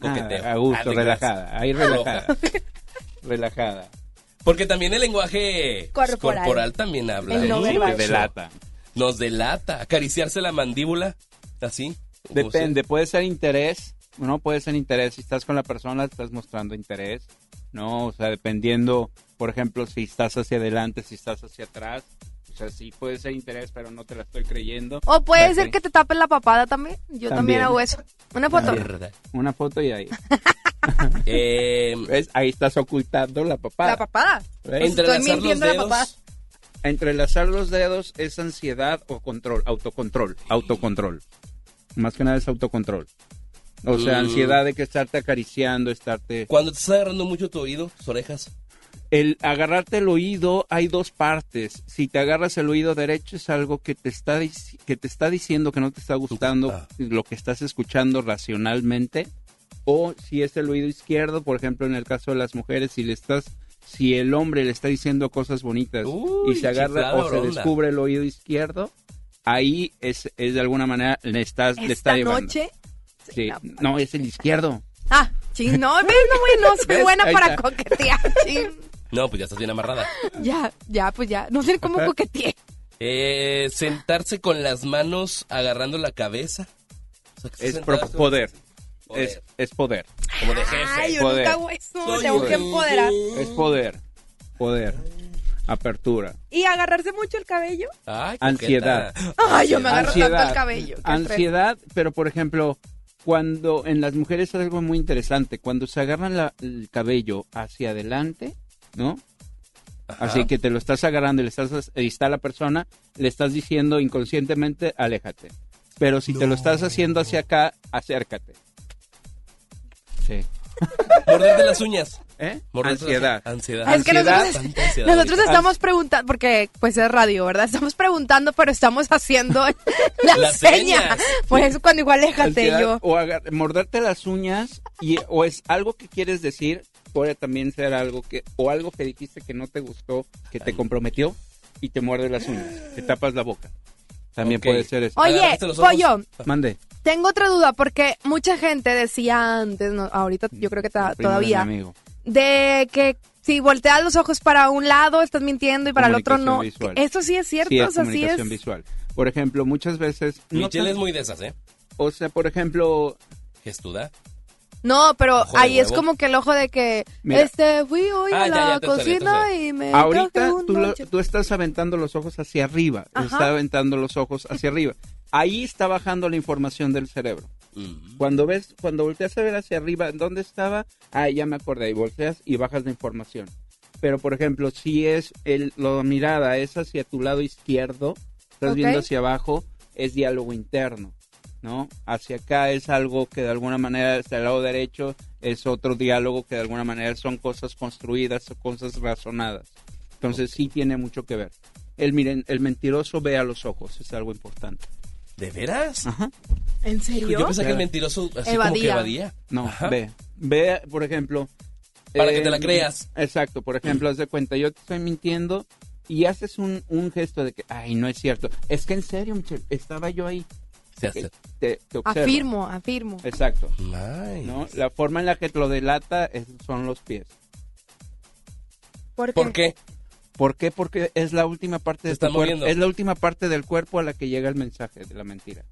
coqueteo. Ah, a gusto, relajada. Ahí relajada. [laughs] relajada. Porque también el lenguaje Corporal. corporal, también habla. El no delata. Nos delata. Acariciarse la mandíbula, así. Depende, puede ser interés, no puede ser interés. Si estás con la persona, estás mostrando interés, ¿no? O sea, dependiendo, por ejemplo, si estás hacia adelante, si estás hacia atrás. O sea, sí puede ser interés, pero no te la estoy creyendo. O puede ser que te tapes la papada también. Yo también, También. hago eso. Una foto. Mierda. Una foto y ahí. [laughs] Eh, ¿Ves? Ahí estás ocultando la papada. La papada. Pues estoy mintiendo la papada. Entrelazar los dedos es ansiedad o control, autocontrol, autocontrol. Más que nada es autocontrol. O sea, Mm. ansiedad de que estarte acariciando, estarte... Cuando te está agarrando mucho tu oído, tus orejas. El agarrarte el oído hay dos partes. Si te agarras el oído derecho es algo que te está que te está diciendo que no te está gustando Ah. lo que estás escuchando racionalmente o si es el oído izquierdo, por ejemplo, en el caso de las mujeres, si le estás si el hombre le está diciendo cosas bonitas Uy, y se agarra o se descubre el oído izquierdo, ahí es, es de alguna manera le estás le está Esta llevando. noche. Sí, no, es el izquierdo. Ah, ching, no, no, güey, no soy [laughs] buena para coquetear, [laughs] ching. No, pues ya estás bien amarrada. [laughs] Ya, ya, pues ya. No sé cómo coqueteé. Eh, sentarse con las manos agarrando la cabeza. O sea, Es poder. Poder. Es, es poder. Como de jefe. Ay, yo Poder. nunca hago eso. Soy Tengo que empoderar. Es poder. Poder. Apertura. ¿Y agarrarse mucho el cabello? Ay. Ansiedad. Ay, yo me agarro tanto Ansiedad. el cabello. qué Ansiedad, pero por ejemplo, cuando en las mujeres es algo muy interesante, cuando se agarran la- el cabello hacia adelante, ¿no? Ajá. Así que te lo estás agarrando y le estás y está la persona, le estás diciendo inconscientemente, aléjate. Pero si te lo estás haciendo hacia acá, acércate. Sí. [laughs] Morderte las uñas. ¿Eh? Morderte las- Ansiedad. Ansiedad. Es que Ansiedad. nosotros, ansiedad nosotros estamos preguntando, porque pues es radio, ¿verdad? Estamos preguntando, pero estamos haciendo la [laughs] Las seña. señas. Por eso cuando igual aléjate Ansiedad, yo. O morderte las uñas y, o es algo que quieres decir, puede también ser algo que, o algo que dijiste que no te gustó, que te comprometió. y te muerde las uñas, te tapas la boca. También Ok. puede ser eso. Oye. Pollo, Mande. tengo otra duda porque mucha gente decía antes, no, ahorita yo creo que ta- de todavía, amigo. de que si volteas los ojos para un lado estás mintiendo y para el otro no. Visual. Eso sí es cierto, Sí, es o sea, sí es. visual. Por ejemplo, muchas veces... no Michelle tan- es muy de esas, ¿eh? O sea, por ejemplo, Gestuda. No, pero ahí es como que el ojo de que Mira. este fui hoy Ah, a ya, la ya te salió, te cocina y me Ahorita traje un tú, lo- lonche. tú estás aventando los ojos hacia arriba, Ajá. está aventando los ojos hacia arriba. Ahí está bajando la información del cerebro. Mm. Cuando ves, cuando volteas a ver hacia arriba, ¿dónde estaba? Ah, ya me acordé, y volteas y bajas la información. Pero, por ejemplo, si es el, la mirada es hacia tu lado izquierdo, estás Ok. viendo hacia abajo, es diálogo interno, ¿no? Hacia acá es algo que de alguna manera, hacia el lado derecho, es otro diálogo que de alguna manera son cosas construidas o cosas razonadas. Entonces sí tiene mucho que ver. El, miren, el mentiroso ve a los ojos, es algo importante. ¿De veras? Ajá. ¿En serio? Yo pensé que el mentiroso así como que Evadía. No, Ajá. ve. Ve, por ejemplo. Para que te la creas. Exacto, por ejemplo, haz de cuenta, yo te estoy mintiendo y haces un, un gesto de que, ay, no es cierto. Es que en serio, Michelle, estaba yo ahí. Se hace. Te, te. Afirmo, afirmo. Exacto. Nice. ¿no? La forma en la que te lo delata es- son los pies. ¿Por qué? ¿Por qué? ¿Por qué? Porque es la última parte de está tu cuerpo. Es la última parte del cuerpo a la que llega el mensaje de la mentira.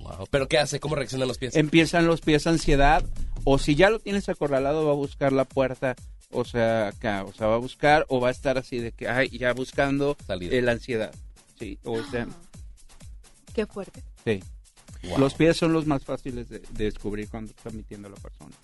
Wow. ¿Pero qué hace? ¿Cómo reaccionan los pies? Empiezan los pies ansiedad, o si ya lo tienes acorralado, va a buscar la puerta, o sea, acá, o sea, va a buscar, o va a estar así de que, ay, ya buscando Salida. eh, la ansiedad. Sí, o sea, Qué fuerte. Sí. Wow. Los pies son los más fáciles de, de descubrir cuando está mintiendo la persona.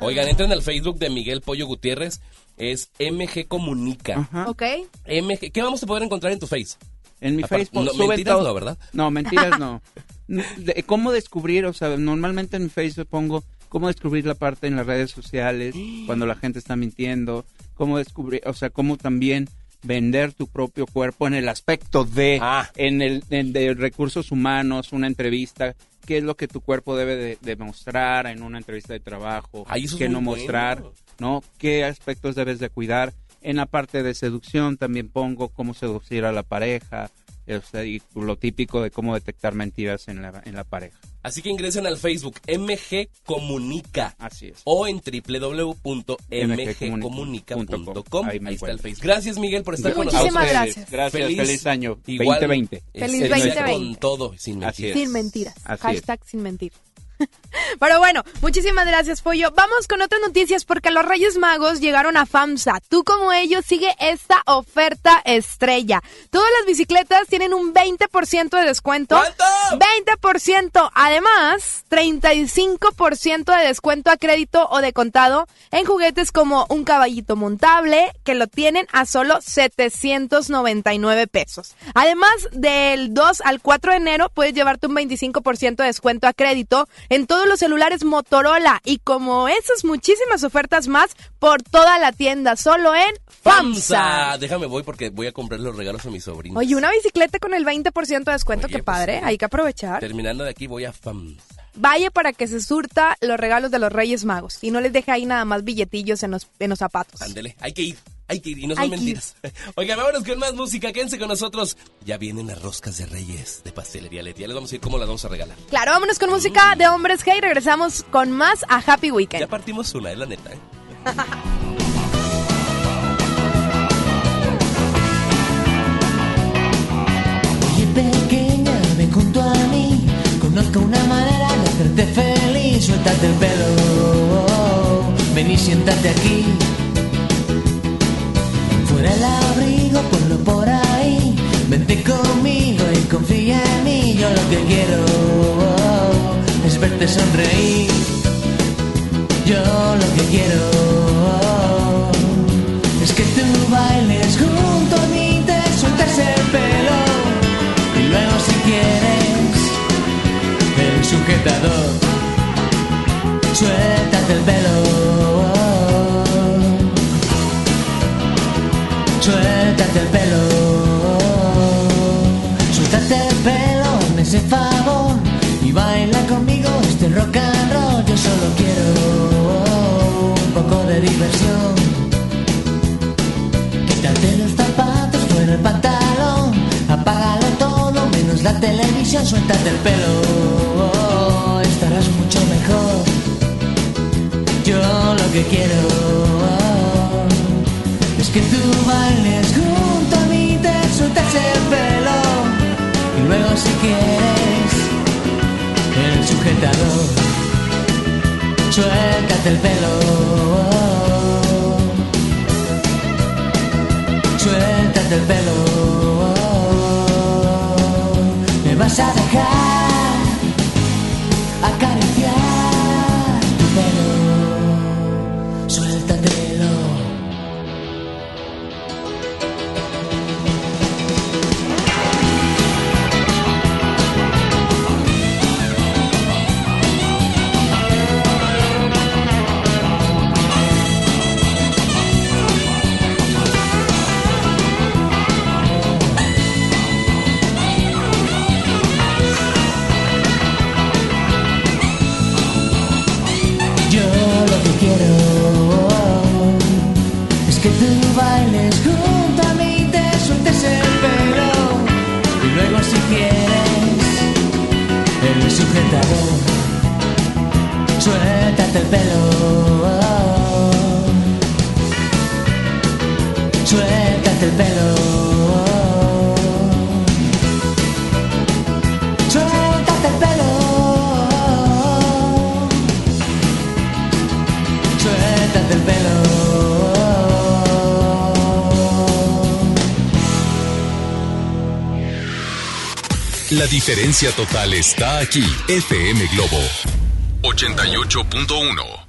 Oigan, entren al Facebook de Miguel Pollo Gutiérrez. Es MG Comunica. Ajá. ¿Ok? MG, ¿Qué vamos a poder encontrar en tu Face? En mi Aparte- Facebook no, suben mentiras todo- no, ¿verdad? No, mentiras no. [laughs] De- ¿Cómo descubrir? O sea, normalmente en mi Facebook pongo cómo descubrir la parte en las redes sociales cuando la gente está mintiendo, cómo descubrir, o sea, cómo también vender tu propio cuerpo en el aspecto de Ah. en el en de recursos humanos, una entrevista, qué es lo que tu cuerpo debe de, de mostrar en una entrevista de trabajo, Ay, qué no bueno. mostrar, ¿no? ¿Qué aspectos debes de cuidar? En la parte de seducción también pongo cómo seducir a la pareja, o sea, y lo típico de cómo detectar mentiras en la, en la pareja. Así que ingresen al Facebook MG Comunica. Así es. O en www.mgcomunica.com. Ahí Ahí, está el. Facebook. Gracias, Miguel, por estar con Muchísimas nosotros. gracias. Gracias, feliz, año Igual, 2020. Feliz este, 2020. Con todo, sin Así mentiras. Sin mentiras. Así es. Hashtag sin mentir. [laughs] Pero bueno, muchísimas gracias, Pollo. Vamos con otras noticias porque los Reyes Magos llegaron a FAMSA. Tú como ellos sigue esta oferta estrella. Todas las bicicletas tienen un 20% de descuento. ¿Cuánto? 20%. Además, 35% de descuento a crédito o de contado en juguetes como un caballito montable que lo tienen a solo 799 pesos. Además, del 2 al 4 de enero puedes llevarte un 25% de descuento a crédito en todos los celulares Motorola y como esas muchísimas ofertas más por toda la tienda, solo en FAMSA. FAMSA. Déjame voy porque voy a comprar los regalos a mis sobrinos. Oye, una bicicleta con el 20% de descuento, Oye, qué pues, padre, hay que aprovechar. Terminando de aquí voy a FAMSA. Vaya para que se surta los regalos de los Reyes Magos y no les deje ahí nada más billetillos en los, en los zapatos. Ándele, hay que ir. Hay que ir y no son Hay mentiras. [laughs] Oigan, vámonos con más música. Quédense con nosotros. Ya vienen las roscas de Reyes de Pastelería Leti. Ya les vamos a ir cómo las vamos a regalar. Claro, vámonos con música de Hombres G y regresamos con más a Happy Ya Weekend. partimos una, es la neta. ¿eh? Oye pequeña, ven junto a mí Conozco una manera de hacerte feliz Suéltate el pelo Ven y siéntate aquí Fuera el abrigo, ponlo por ahí. Vente conmigo y confía en mí. Yo lo que quiero Es verte sonreír. Yo lo que quiero Es que tú bailes junto a mí Te sueltas el pelo. Y luego si quieres El sujetador Suéltate el pelo Suéltate el pelo, suéltate el pelo, me hace favor y baila conmigo este rock and roll. Yo solo quiero un poco de diversión. Quítate los zapatos, fuera el pantalón, apágalo todo menos la televisión. Suéltate el pelo, estarás mucho mejor. Yo lo que quiero que tú bailes junto a mí, te sueltas el pelo y luego si quieres el sujetador, suéltate el pelo. Suéltate el pelo, me vas a dejar. pelo. Suéltate el pelo. La diferencia total está aquí. FM Globo 88.1.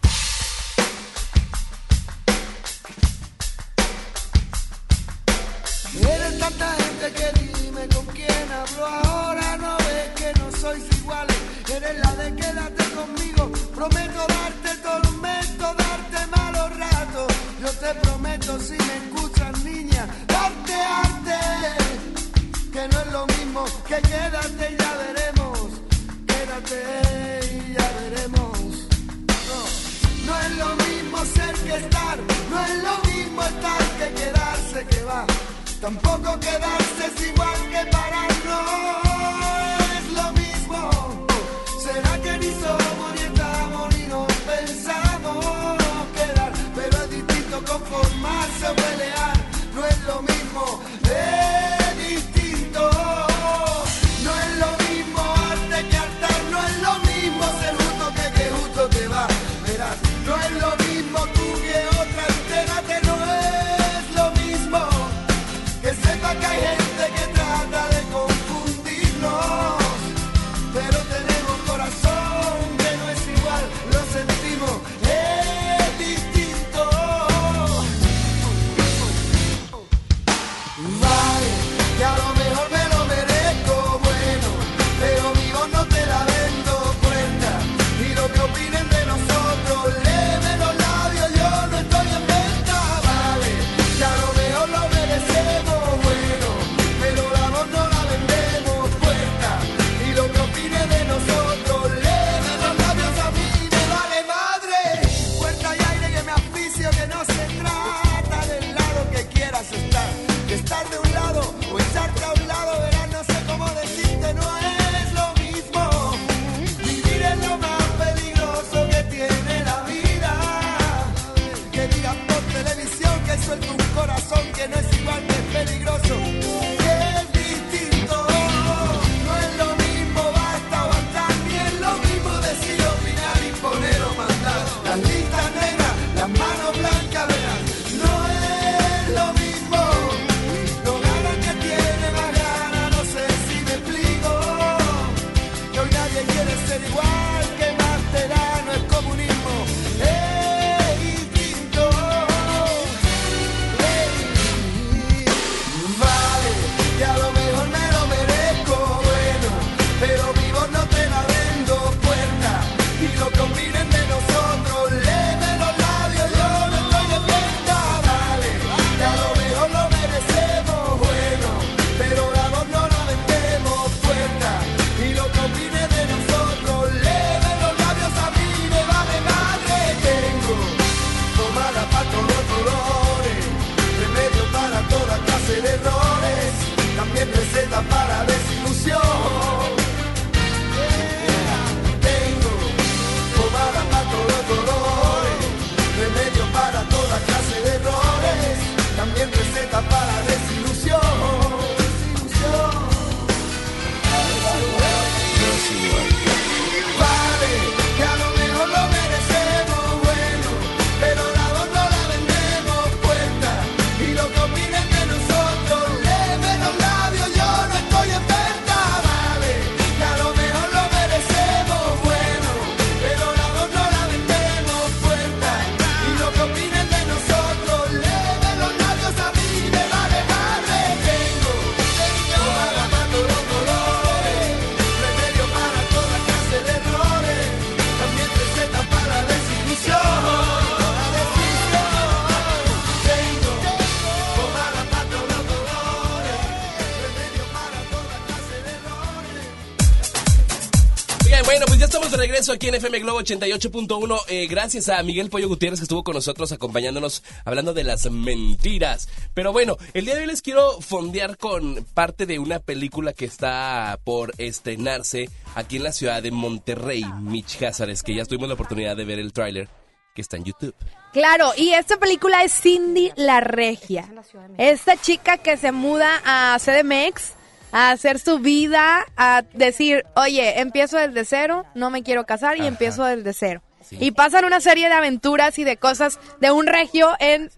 regreso aquí en FM Globo 88.1. Eh, gracias a Miguel Pollo Gutiérrez que estuvo con nosotros acompañándonos hablando de las mentiras. Pero bueno, el día de hoy les quiero fondear con parte de una película que está por estrenarse aquí en la ciudad de Monterrey, Mitch Cázares, que ya tuvimos la oportunidad de ver el tráiler que está en YouTube. Claro, y esta película es Cindy la Regia. Esta chica que se muda a CDMX a hacer su vida, a decir, oye, empiezo desde cero, no me quiero casar y Ajá. empiezo desde cero. Y pasan una serie de aventuras y de cosas de un regio en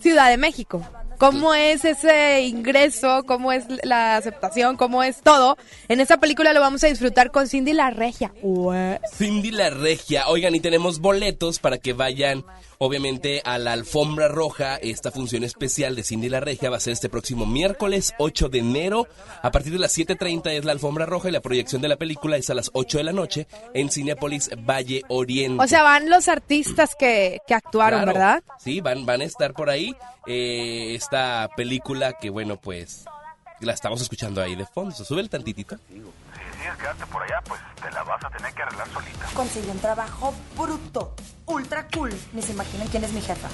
Ciudad de México. ¿Cómo es ese ingreso? ¿Cómo es la aceptación? ¿Cómo es todo? En esta película lo vamos a disfrutar con Cindy la Regia. Cindy la Regia. Oigan, y tenemos boletos para que vayan, obviamente, a la alfombra roja. Esta función especial de Cindy la Regia va a ser este próximo miércoles 8 de enero. A partir de las 7.30 es la alfombra roja y la proyección de la película es a las 8 de la noche en Cinepolis Valle Oriente. O sea, van los artistas que, que actuaron, Claro. ¿verdad? Sí, van, van a estar por ahí. Eh, esta película que, bueno, pues la estamos escuchando ahí de fondo. Sube el tantitito. Decides quedarte por allá, pues te la vas a tener que arreglar solita. Conseguí un trabajo bruto, ultra cool. Ni se imaginan quién es mi jefa.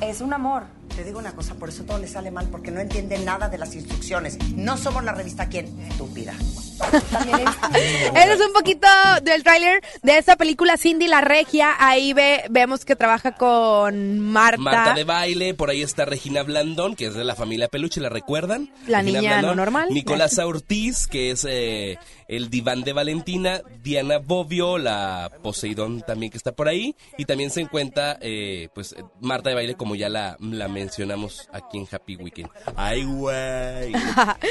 Es un amor. Te digo una cosa, por eso todo le sale mal, porque no entiende nada de las instrucciones. No somos la revista quién, estúpida. [laughs] Ese es un poquito del tráiler de esta película Cindy la Regia. Ahí ve, vemos que trabaja con Marta. Marta de baile, por ahí está Regina Blandón, que es de la familia Peluche, ¿la recuerdan? La Regina niña no normal. Nicolás [laughs] Ortiz, que es eh, el diván de Valentina. Diana Bobbio, la Poseidón también que está por ahí. Y también se encuentra, eh, pues, Marta de baile, como ya la, la mencionamos aquí en Happy Weekend. Ay, güey. [laughs]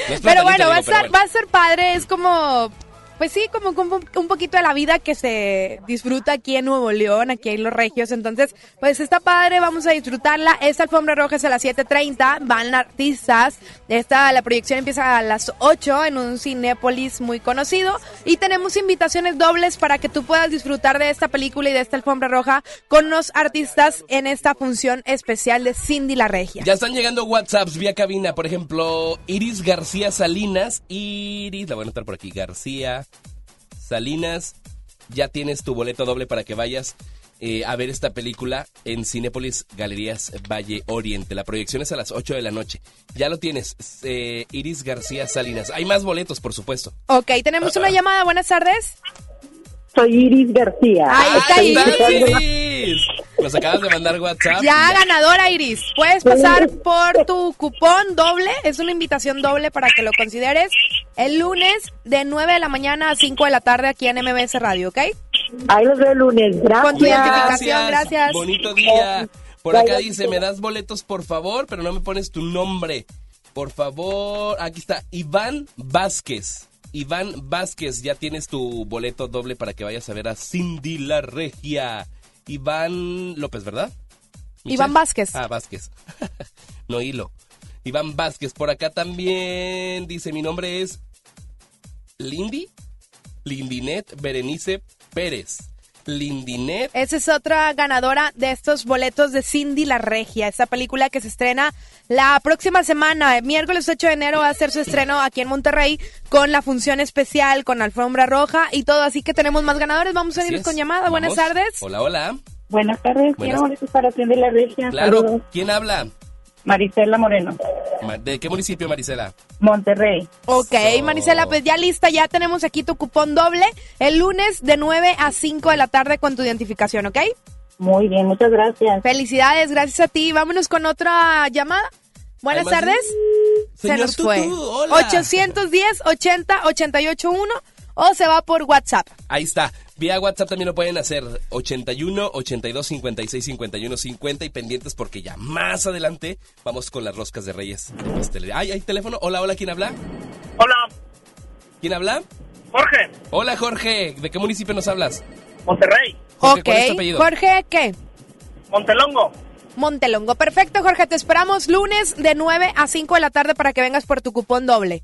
No Pero bueno, va a, va a ser padre, es como, pues sí, como, un poquito de la vida que se disfruta aquí en Nuevo León, aquí en Los Regios, entonces, pues está padre, vamos a disfrutarla, esta alfombra roja es a las 7.30, van artistas, esta, la proyección empieza a las 8 en un Cinépolis muy conocido, y tenemos invitaciones dobles para que tú puedas disfrutar de esta película y de esta alfombra roja con los artistas en esta función especial de Cindy la Regia. Ya están llegando WhatsApps vía cabina, por ejemplo, Iris García Salinas. Iris, la voy a anotar por aquí, García Salinas. Ya tienes tu boleto doble para que vayas eh, a ver esta película en Cinépolis Galerías Valle Oriente. La proyección es a las 8 de la noche. Ya lo tienes, eh, Iris García Salinas. Hay más boletos, por supuesto. Ok, tenemos una llamada, buenas tardes. Soy Iris García. Ahí está. Iris. Nos acabas de mandar WhatsApp. Ya ganadora Iris, puedes pasar por tu cupón doble, es una invitación doble para que lo consideres el lunes de 9 de la mañana a 5 de la tarde aquí en MBS Radio, ¿ok? Ahí los veo el lunes. Gracias. Con tu identificación, gracias. Bonito día. Por acá dice, me das boletos por favor, pero no me pones tu nombre. Por favor, aquí está, Iván Vázquez. Iván Vázquez, ya tienes tu boleto doble para que vayas a ver a Cindy la Regia. Iván López, ¿verdad? Iván Vázquez. Ah, Vázquez. [laughs] no hilo. Iván Vázquez, por acá también dice, mi nombre es Lindy, Lindinet Berenice Pérez. Lindinet Esa es otra ganadora de estos boletos de Cindy la Regia, esta película que se estrena la próxima semana, el miércoles 8 de enero va a hacer su estreno aquí en Monterrey con la función especial, con alfombra roja y todo, así que tenemos más ganadores, vamos a irnos con llamada, buenas tardes. Hola, hola. Buenas tardes. Buenas- Quiero boletos para Tienda la Regia. Claro, Saludos. ¿quién habla? Marisela Moreno. ¿De qué municipio, Marisela? Monterrey. Ok, Marisela, pues ya lista, ya tenemos aquí tu cupón doble el lunes de 9 a 5 de la tarde con tu identificación, ¿ok? Muy bien, muchas gracias. Felicidades, gracias a ti. Vámonos con otra llamada. Buenas Hay más tardes. Se nos fue. Tutú, hola. 810 80 881 o se va por WhatsApp. Ahí está. Vía WhatsApp también lo pueden hacer 81 82 56 51 50 y pendientes porque ya más adelante vamos con las roscas de Reyes de pastelería. Ay, hay teléfono. Hola, hola, ¿quién habla? Hola, ¿Quién habla? Jorge, Hola, Jorge. ¿De qué municipio nos hablas? Monterrey, Jorge, ¿cuál es tu apellido? Jorge, ¿qué? Montelongo. Montelongo. Perfecto, Jorge. Te esperamos lunes de 9 a 5 de la tarde para que vengas por tu cupón doble.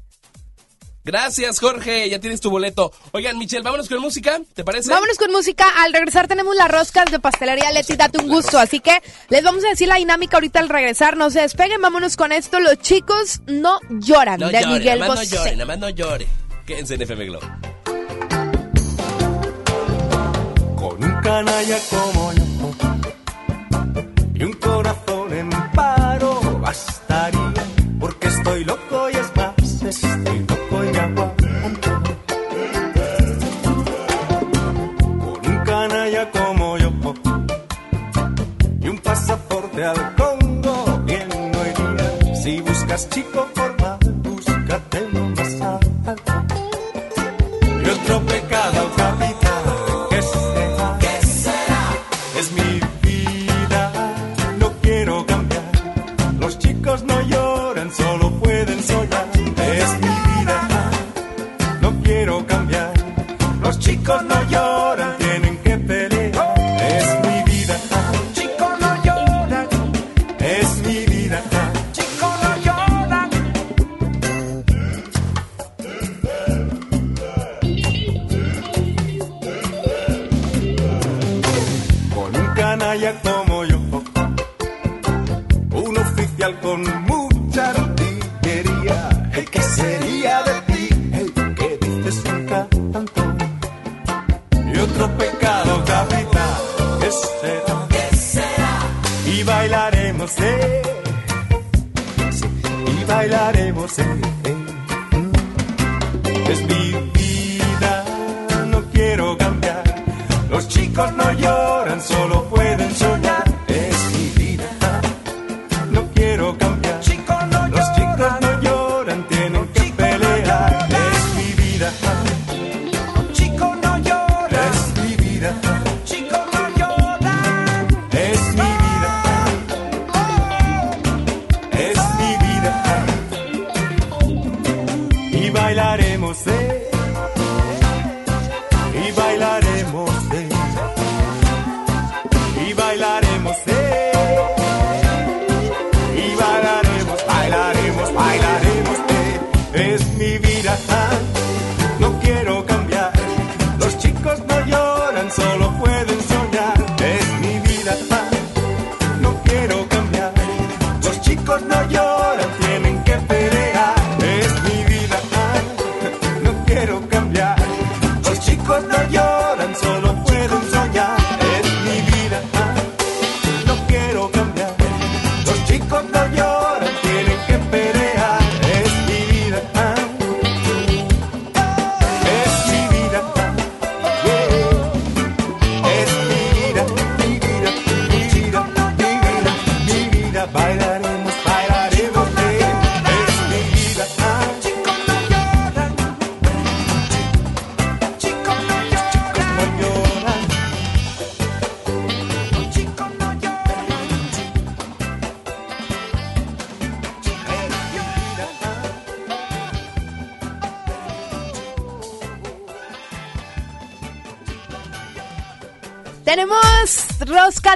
Gracias, Jorge. Ya tienes tu boleto. Oigan, Michelle, vámonos con música. ¿Te parece? Vámonos con música. Al regresar tenemos las roscas de pastelería Leti, date un gusto. Así que les vamos a decir la dinámica ahorita al regresar. No se despeguen, vámonos con esto. Los chicos no lloran, No de llore, Miguel nada más Bosé. no llore, nada más no llore. Quédense en FM Globo. canalla como yo y un corazón en paro bastaría buscas chico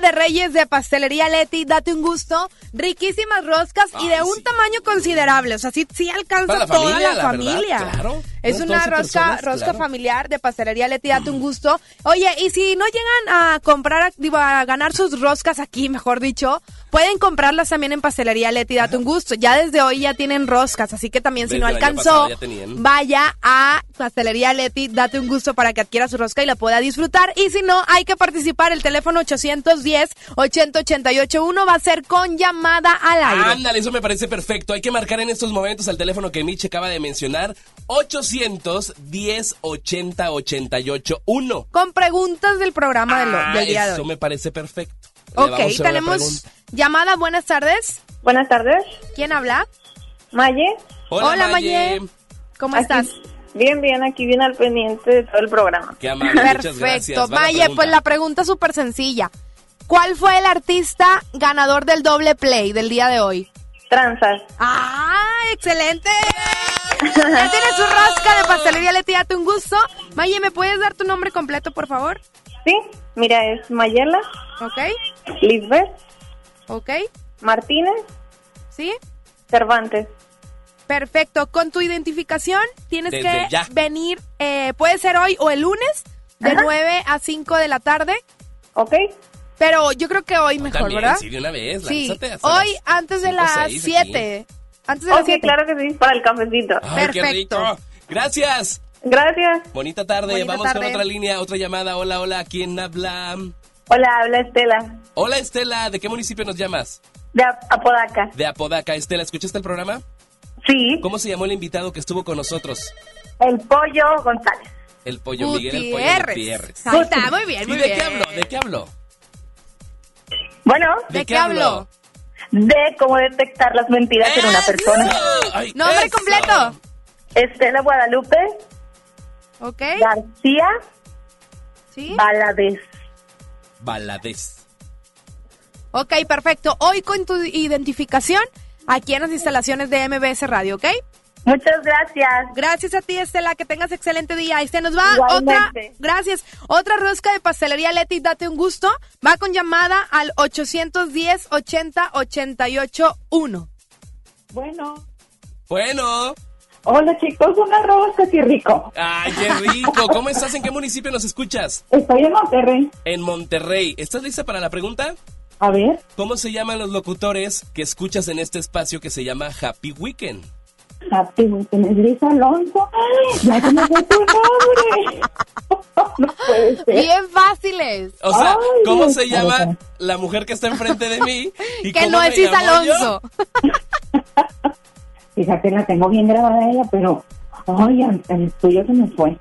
de reyes de pastelería Leti, date un gusto. Riquísimas roscas y de un tamaño considerable. O sea, sí, sí alcanza Para la toda familia, la, la familia. verdad, claro. Es una 12 rosca, personas, rosca claro. familiar de pastelería Leti, date un gusto. Oye, y si no llegan a comprar, digo, a ganar sus roscas aquí, mejor dicho, pueden comprarlas también en pastelería Leti, date un gusto. Ya desde hoy ya tienen roscas, así que también si no alcanzó, pasado vaya a Pastelería Leti, date un gusto para que adquiera su rosca y la pueda disfrutar. Y si no, hay que participar. El teléfono 810-80881 va a ser con llamada al aire. Ándale, eso me parece perfecto. Hay que marcar en estos momentos al teléfono que Mitch acaba de mencionar. 810 80 88 1. Con preguntas del programa de lo- del día de Eso hoy. me parece perfecto. Le Ok, tenemos llamada. Buenas tardes. Buenas tardes. ¿Quién habla? Maye. Hola, Maye. ¿Cómo Aquí- estás? Bien, bien, aquí bien al pendiente de todo el programa. Qué amable, muchas Perfecto. gracias. Va la Maye, pregunta. pues la pregunta es súper sencilla. ¿Cuál fue el artista ganador del doble play del día de hoy? Tranzas. ¡Ah, excelente! Ya tienes su rosca de pastelería Leti, date un gusto. Maye, ¿me puedes dar tu nombre completo, por favor? Sí, mira, es Mayela. Ok. Lisbeth. Ok. Martínez. ¿Sí? Cervantes. Perfecto. Con tu identificación tienes Desde que ya. venir, eh, puede ser hoy o el lunes, de Ajá. 9 a 5 de la tarde. Ok. Pero yo creo que hoy mejor, También, ¿verdad? sí, de una vez. Sí, hoy antes de las seis aquí. 7. Antes de las Ok, 7. claro que sí, para el cafecito. Ay, qué Perfecto. rico. Gracias. Gracias. Bonita tarde. Bonita Vamos tarde. con otra línea, otra llamada. Hola, hola. ¿Quién habla? Hola, habla Estela, Hola, Estela. ¿De qué municipio nos llamas? de Ap- Apodaca. De Apodaca. Estela, ¿escuchaste el programa? Sí. ¿Cómo se llamó el invitado que estuvo con nosotros? El Pollo González. El pollo Miguel, el pollo Gutiérrez. Ahí está, muy bien, ¿Y de qué habló? ¿De qué habló? Bueno. ¿De, qué habló? De cómo detectar las mentiras en una persona. Ay, Nombre eso. completo. Estela Guadalupe Ok. García Sí. Valadez. Baladez. Ok, perfecto. Hoy con tu identificación aquí en las instalaciones de MBS Radio, ¿ok? Muchas gracias. Gracias a ti, Estela. Que tengas excelente día. Y se nos va Igualmente. otra. Gracias. Otra rosca de pastelería Leti. Date un gusto. Va con llamada al 810 80 88 1. Bueno. Bueno. Hola chicos, una rosca, qué rico. Ay, qué rico. ¿Cómo estás? ¿En qué municipio nos escuchas? Estoy en Monterrey. En Monterrey. ¿Estás lista para la pregunta? A ver. ¿Cómo se llaman los locutores que escuchas en este espacio que se llama Happy Weekend? Happy Weekend es Luis Alonso. ¡Ay, Ya se me fue tu nombre. [laughs] no puede ser. Bien fáciles. O sea, Ay, ¿cómo Dios se llama la mujer que está enfrente de mí? [laughs] ¿Y Que cómo no es Is llamo yo? Alonso. [laughs] Fíjate, la tengo bien grabada ella, pero... Ay, el- el tuyo se me fue.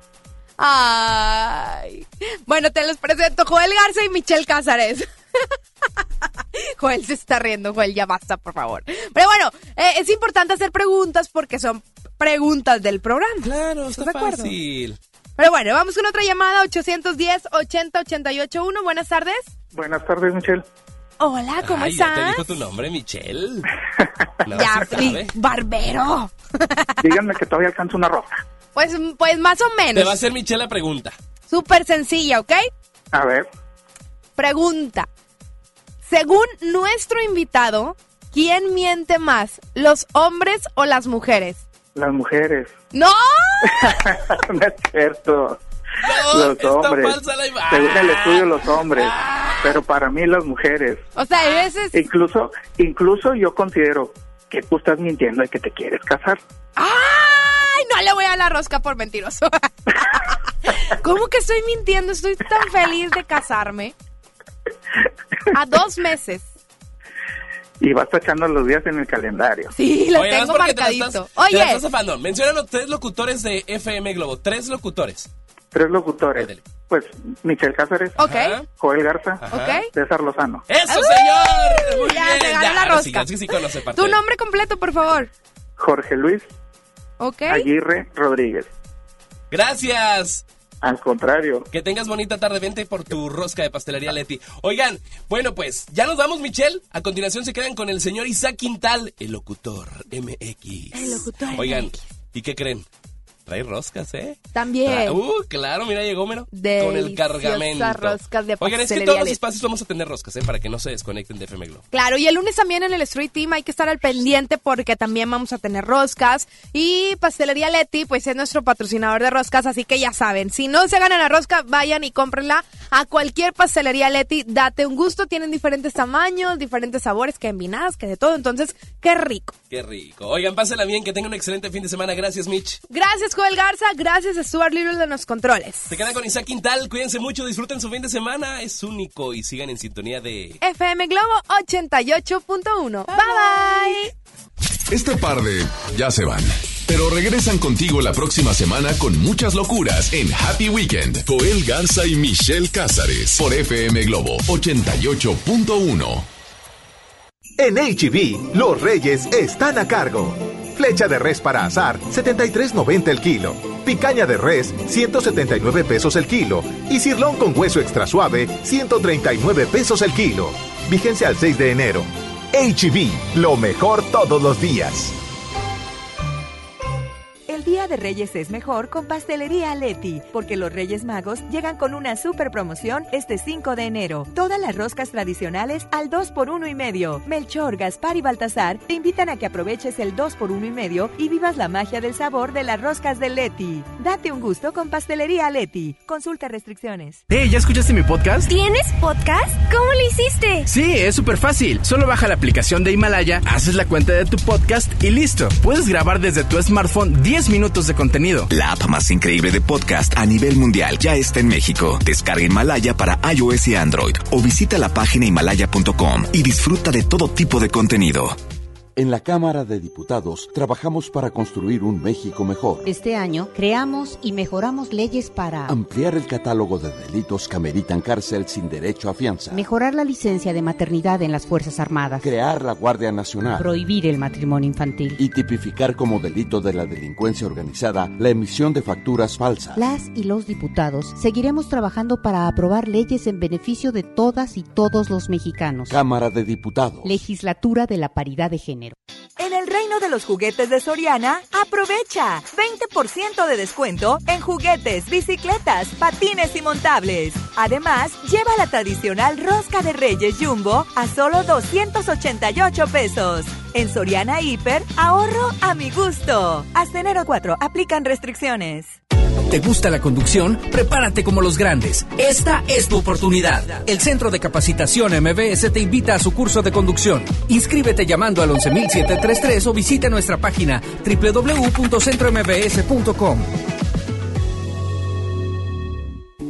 Ay. Bueno, te los presento Joel Garza y Michelle Cázares. [laughs] Joel se está riendo, Joel, ya basta, por favor. Pero bueno, eh, es importante hacer preguntas porque son preguntas del programa. Claro, está ¿Estás de acuerdo? fácil. Pero bueno, vamos con otra llamada, 810 80 88 1. Buenas tardes. Buenas tardes, Michelle. Hola, ¿cómo Ay, ya te estás? dijo tu nombre, Michelle. [laughs] No, Ya, sí barbero. [laughs] Díganme que todavía alcanzo una rosa. Pues, pues más o Te va a menos. hacer Michelle la pregunta. Súper sencilla, ¿ok? A ver, Pregunta. Según nuestro invitado, ¿quién miente más, los hombres o las mujeres? las mujeres. ¡No! [laughs] no es cierto. No, los está hombres. falsa la imagen. Según el estudio, los hombres. Pero para mí, las mujeres. O sea, a veces... Incluso, incluso yo considero que tú estás mintiendo y que te quieres casar. ¡Ay! No le voy a la rosca por mentiroso. [laughs] ¿Cómo que estoy mintiendo? Estoy tan feliz de casarme. A dos meses. [laughs] Y vas tachando los días en el calendario. Sí, lo Oye, tengo te marcadito. te Oye, estás zafando. Menciónanos tres locutores de FM Globo. Tres locutores. Tres locutores. Pues Michelle Cáceres. Joel Garza, Ajá. ok. César Lozano. ¡Eso, señor! Muy Ya, bien. se ganó ya, la sí, rosca. sí, sí conoce parte Tu nombre completo, por favor. Jorge Luis Ok. Aguirre Rodríguez. Gracias. Al contrario. Que tengas bonita tarde. Vente por tu rosca de pastelería Leti. Oigan, bueno, pues ya nos vamos, Michelle. A continuación se quedan con el señor Isaac Quintal, el locutor MX. El locutor Oigan, ¿y qué creen? Trae roscas, ¿eh? También. Uh, claro, mira, llegó mero. Con el cargamento. roscas de Oigan, es que todos los espacios vamos a tener roscas, ¿eh? Para que no se desconecten de FM Globo. Claro, y el lunes también en el Street Team hay que estar al pendiente porque también vamos a tener roscas. Y Pastelería Leti, pues es nuestro patrocinador de roscas, así que ya saben, si no se ganan la rosca, vayan y cómprenla a cualquier Pastelería Leti. Date un gusto, tienen diferentes tamaños, diferentes sabores, que envinadas, que de todo. Entonces, qué rico. Qué rico. Oigan, pásenla bien, que tengan un excelente fin de semana. Gracias, Mitch. Gracias, Joel Garza. Gracias, Stuart Little de los controles. Se quedan con Isaac Quintal. Cuídense mucho, disfruten su fin de semana. Es único y sigan en sintonía de... FM Globo 88.1. Bye bye. Este par de ya se van. Pero regresan contigo la próxima semana con muchas locuras en Happy Weekend. Joel Garza y Michelle Cázares por FM Globo 88.1. En HB, los reyes están a cargo. Flecha de res para asar, 73.90 el kilo. Picaña de res, 179 pesos el kilo. Y cirlón con hueso extra suave, 139 pesos el kilo. Vigencia al 6 de enero. HB, lo mejor todos los días. El Día de Reyes es mejor con Pastelería Leti, porque los Reyes Magos llegan con una super promoción este 5 de enero. Todas las roscas tradicionales al 2 por 1 y medio. Melchor, Gaspar y Baltasar te invitan a que aproveches el 2 por 1 y medio y vivas la magia del sabor de las roscas de Leti. Date un gusto con Pastelería Leti. Consulta restricciones. Hey, ¿ya escuchaste mi podcast? ¿Tienes podcast? ¿Cómo lo hiciste? Sí, es súper fácil. Solo baja la aplicación de Himalaya, haces la cuenta de tu podcast y listo. Puedes grabar desde tu smartphone 10 10 minutos de contenido. La app más increíble de podcast a nivel mundial ya está en México. Descarga Himalaya para iOS y Android o visita la página himalaya.com y disfruta de todo tipo de contenido. En la Cámara de Diputados trabajamos para construir un México mejor. Este año creamos y mejoramos leyes para Ampliar el catálogo de delitos que ameritan cárcel sin derecho a fianza. mejorar la licencia de maternidad en las Fuerzas Armadas, Crear la Guardia Nacional. prohibir el matrimonio infantil. Y tipificar como delito de la delincuencia organizada la emisión de facturas falsas. Las y los diputados seguiremos trabajando para aprobar leyes en beneficio de todas y todos los mexicanos. Cámara de Diputados. Legislatura de la Paridad de Género. En el reino de los juguetes de Soriana, aprovecha 20% de descuento en juguetes, bicicletas, patines y montables. Además, lleva la tradicional rosca de Reyes Jumbo a solo 288 pesos. En Soriana Hiper, ahorro a mi gusto. Hasta enero 4, aplican restricciones. ¿Te gusta la conducción? Prepárate como los grandes. Esta es tu oportunidad. El Centro de Capacitación MBS te invita a su curso de conducción. Inscríbete llamando al 11733 o visita nuestra página www.centrombs.com.